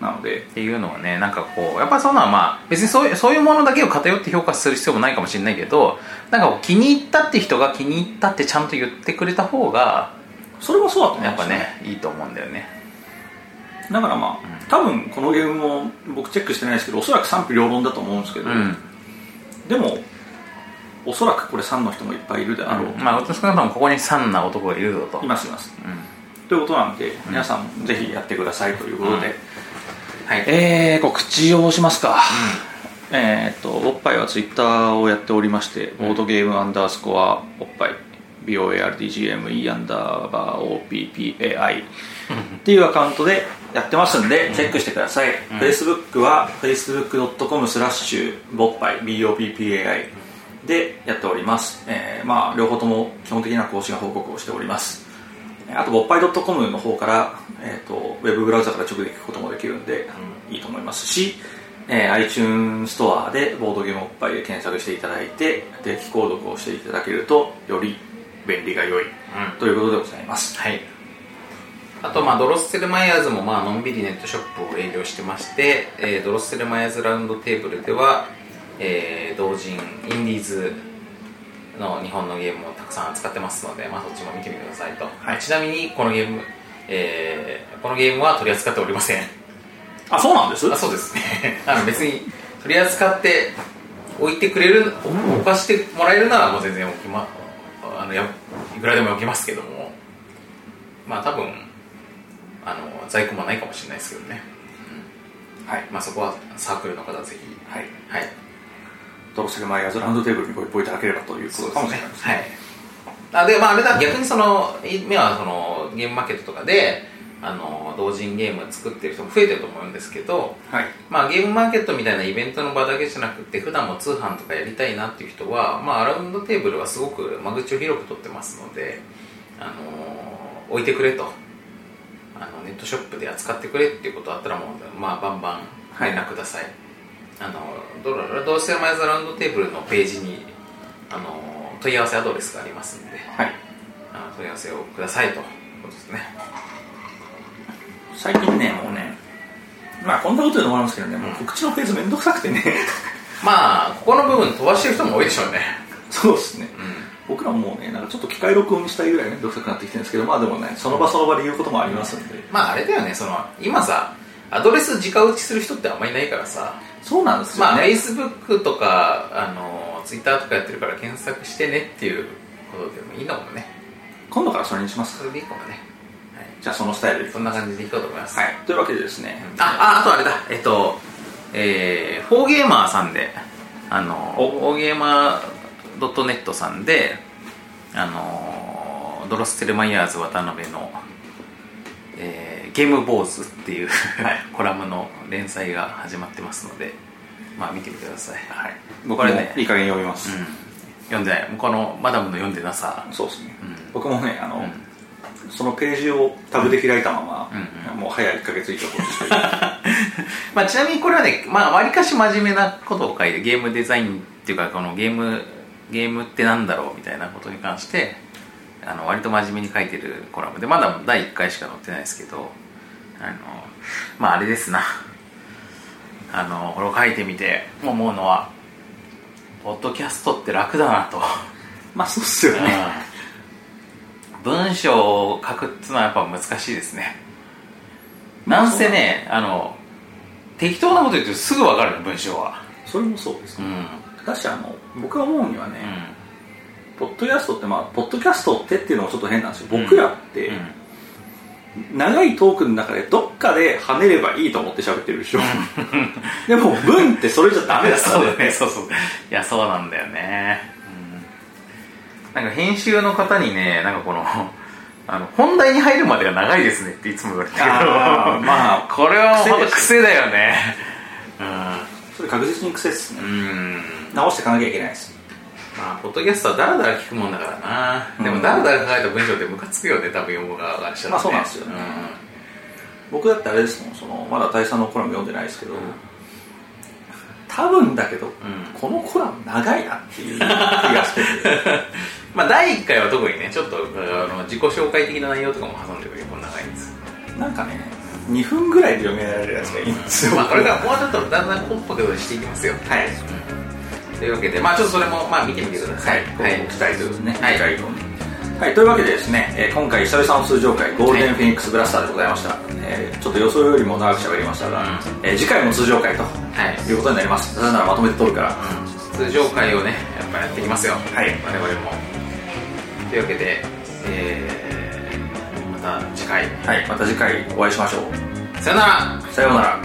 なので。っていうのはねなんかこうやっぱりそういうのはまあ別にそういうそういうものだけを偏って評価する必要もないかもしれないけどなんか気に入ったって人が気に入ったってちゃんと言ってくれた方がそれはそうだと思いますやっぱねいいと思うんだよね。だからまあ、多分このゲームも僕チェックしてないですけどおそらく賛否両論だと思うんですけど、うん、でもおそらくこれ3の人もいっぱいいるであろう、まあ少なくともここに3な男がいるぞと。いますいます。うん。ということなんで、皆さんぜひやってくださいということで、はい。えー、告知をしますか、えーっとおっぱいはツイッターをやっておりまして、ボードゲームアンダースコアおっぱい BOARDGME アンダーバー OPPAI っていうアカウントでやってますんで、チェックしてください、Facebook は facebook.com スラッシュボッパイ BOPPAI でやっております、えーまあ、両方とも基本的な更新報告をしております。あと、ボッパイ .com の方から、えー、とウェブブラウザから直で聞くこともできるんで、いいと思いますし、えー iTunes ストアでボードゲームおっぱいで検索していただいて定期購読をしていただけるとより便利が良い、ということでございます。はい。あとまあドロッセルマイヤーズもまあのんびりネットショップを営業してまして、えードロッセルマイヤーズラウンドテーブルでは、えー同人インディーズの日本のゲームをたくさん扱ってますので、まあ、そっちも見てみてくださいと、はい。ちなみにこのゲーム、えーこのゲームは取り扱っておりません。あそうなんです？あそうですね。あの別に取り扱って置いてくれる置かしてもらえるならもう全然置きまあのやいくらでも置きますけども。まあ多分あの在庫もないかもしれないですけどね、はい。まあ、そこはサークルの方ぜひ。はい。はいドロッセルマイヤーズラウンドテーブルにご一報いただければということかもしれないですはい。あでまああれだ逆にその今はそのゲームマーケットとかであの同人ゲーム作ってる人も増えてると思うんですけどはい。まあ、ゲームマーケットみたいなイベントの場だけじゃなくて普段も通販とかやりたいなっていう人は、まあ、アラウンドテーブルはすごく間口を広く取ってますので、あのー置いてくれと。あのネットショップで扱ってくれっていうことあったらもう、まあ、バンバン連絡ください、あのどうどうせマイズアラウンドテーブルのページに、あのー問い合わせアドレスがありますのではい。あの問い合わせをくださいということですね。最近ねもうねまあこんなこと言うのもあるんですけどねもう告知のフェーズめんどくさくてね。まあここの部分飛ばしてる人も多いでしょうね。そうですね。うん。僕らももうねなんかちょっと機械録音にしたいぐらいめんどくさくなってきてるんですけどまあでもねその場その場で言うこともありますんで、まああれだよねその今さアドレス直打ちする人ってあんまりいないからさそうなんですよまあね、Facebook とかあの Twitter とかやってるから検索してねっていうことでもいいのかもね。今度からそれにしますそれでいいかもね、はい、じゃあそのスタイルでそんな感じでいこうと思います、はい。というわけでですね。あああとあれだ。えっとえー、フォーゲーマーさんであのフォーゲーマー .net さんであのドロステルマイヤーズ渡辺の、えーゲーム坊主っていう、コラムの連載が始まってますのでまあ見てみてください、はい。こ僕れねもいい加減読みます、うん、読んでない。このマダムの読んでなさ。そうですね、うん。僕もねあの、ん。そのページをタブで開いたまま、うんもう早い1ヶ月以上 まあ、ちなみにこれはね、まあ、割かし真面目なことを書いてゲームデザインっていうかこのゲームゲームってなんだろうみたいなことに関してあの割と真面目に書いてるコラムでまだ第1回しか載ってないですけどあのまああれですな。あのこれを書いてみて思うのはポッドキャストって楽だなと。まあそうっすよね、文章を書くっていうのはやっぱ難しいですね。なんせねあの適当なこと言ってすぐ分かるね文章は。それもそうですね、うん。ただしあの僕が思うにはね、うポッドキャストってまあポッドキャストってっていうのもちょっと変なんですよ。僕らって、長いトークの中でどっかで跳ねればいいと思って喋ってるでしょ。でも文ってそれじゃダメだから そうだね。そうそう。いやそうなんだよね、うん、なんか編集の方にねなんかこのあの本題に入るまでが長いですねっていつも言われてる。けどあーまあ これは本当癖癖だよね。それ確実に癖ですね。うん、うん直していかなきゃいけないですまあ、ポッドキャストはダラダラ聞くもんだからな、うん。でもダラダラ書いた文章ってムカつくよね多分読む側がしたら、ね、まあそうなんですよね。僕だってあれですもんそのまだ大佐のコラム読んでないですけど、多分だけど、ん。このコラム長いなっていう気がしてて。まあ第1回は特にねちょっとあの自己紹介的な内容とかも挟んでる結構長いんですなんかね2分ぐらいで読められるやつがいいんですよ、まあこれからもうちょっとだんだんコンパクトにしていきますよ。はいというわけでまあちょっとそれもまあ見てみてください。はい、ご期待とい。うことですね、はい。次回以降にはい、というわけでですね、えー今回久々の通常回ゴールデンフェニックスブラスターでございました、えーちょっと予想よりも長く喋りましたが、うん。えー次回も通常回とはい。いうことになります。なぜならまとめて撮るから、通常回をねやっぱやっていきますよ。はい。我々も。というわけで、えーまた次回。はい、また次回お会いしましょう。さよなら。さようなら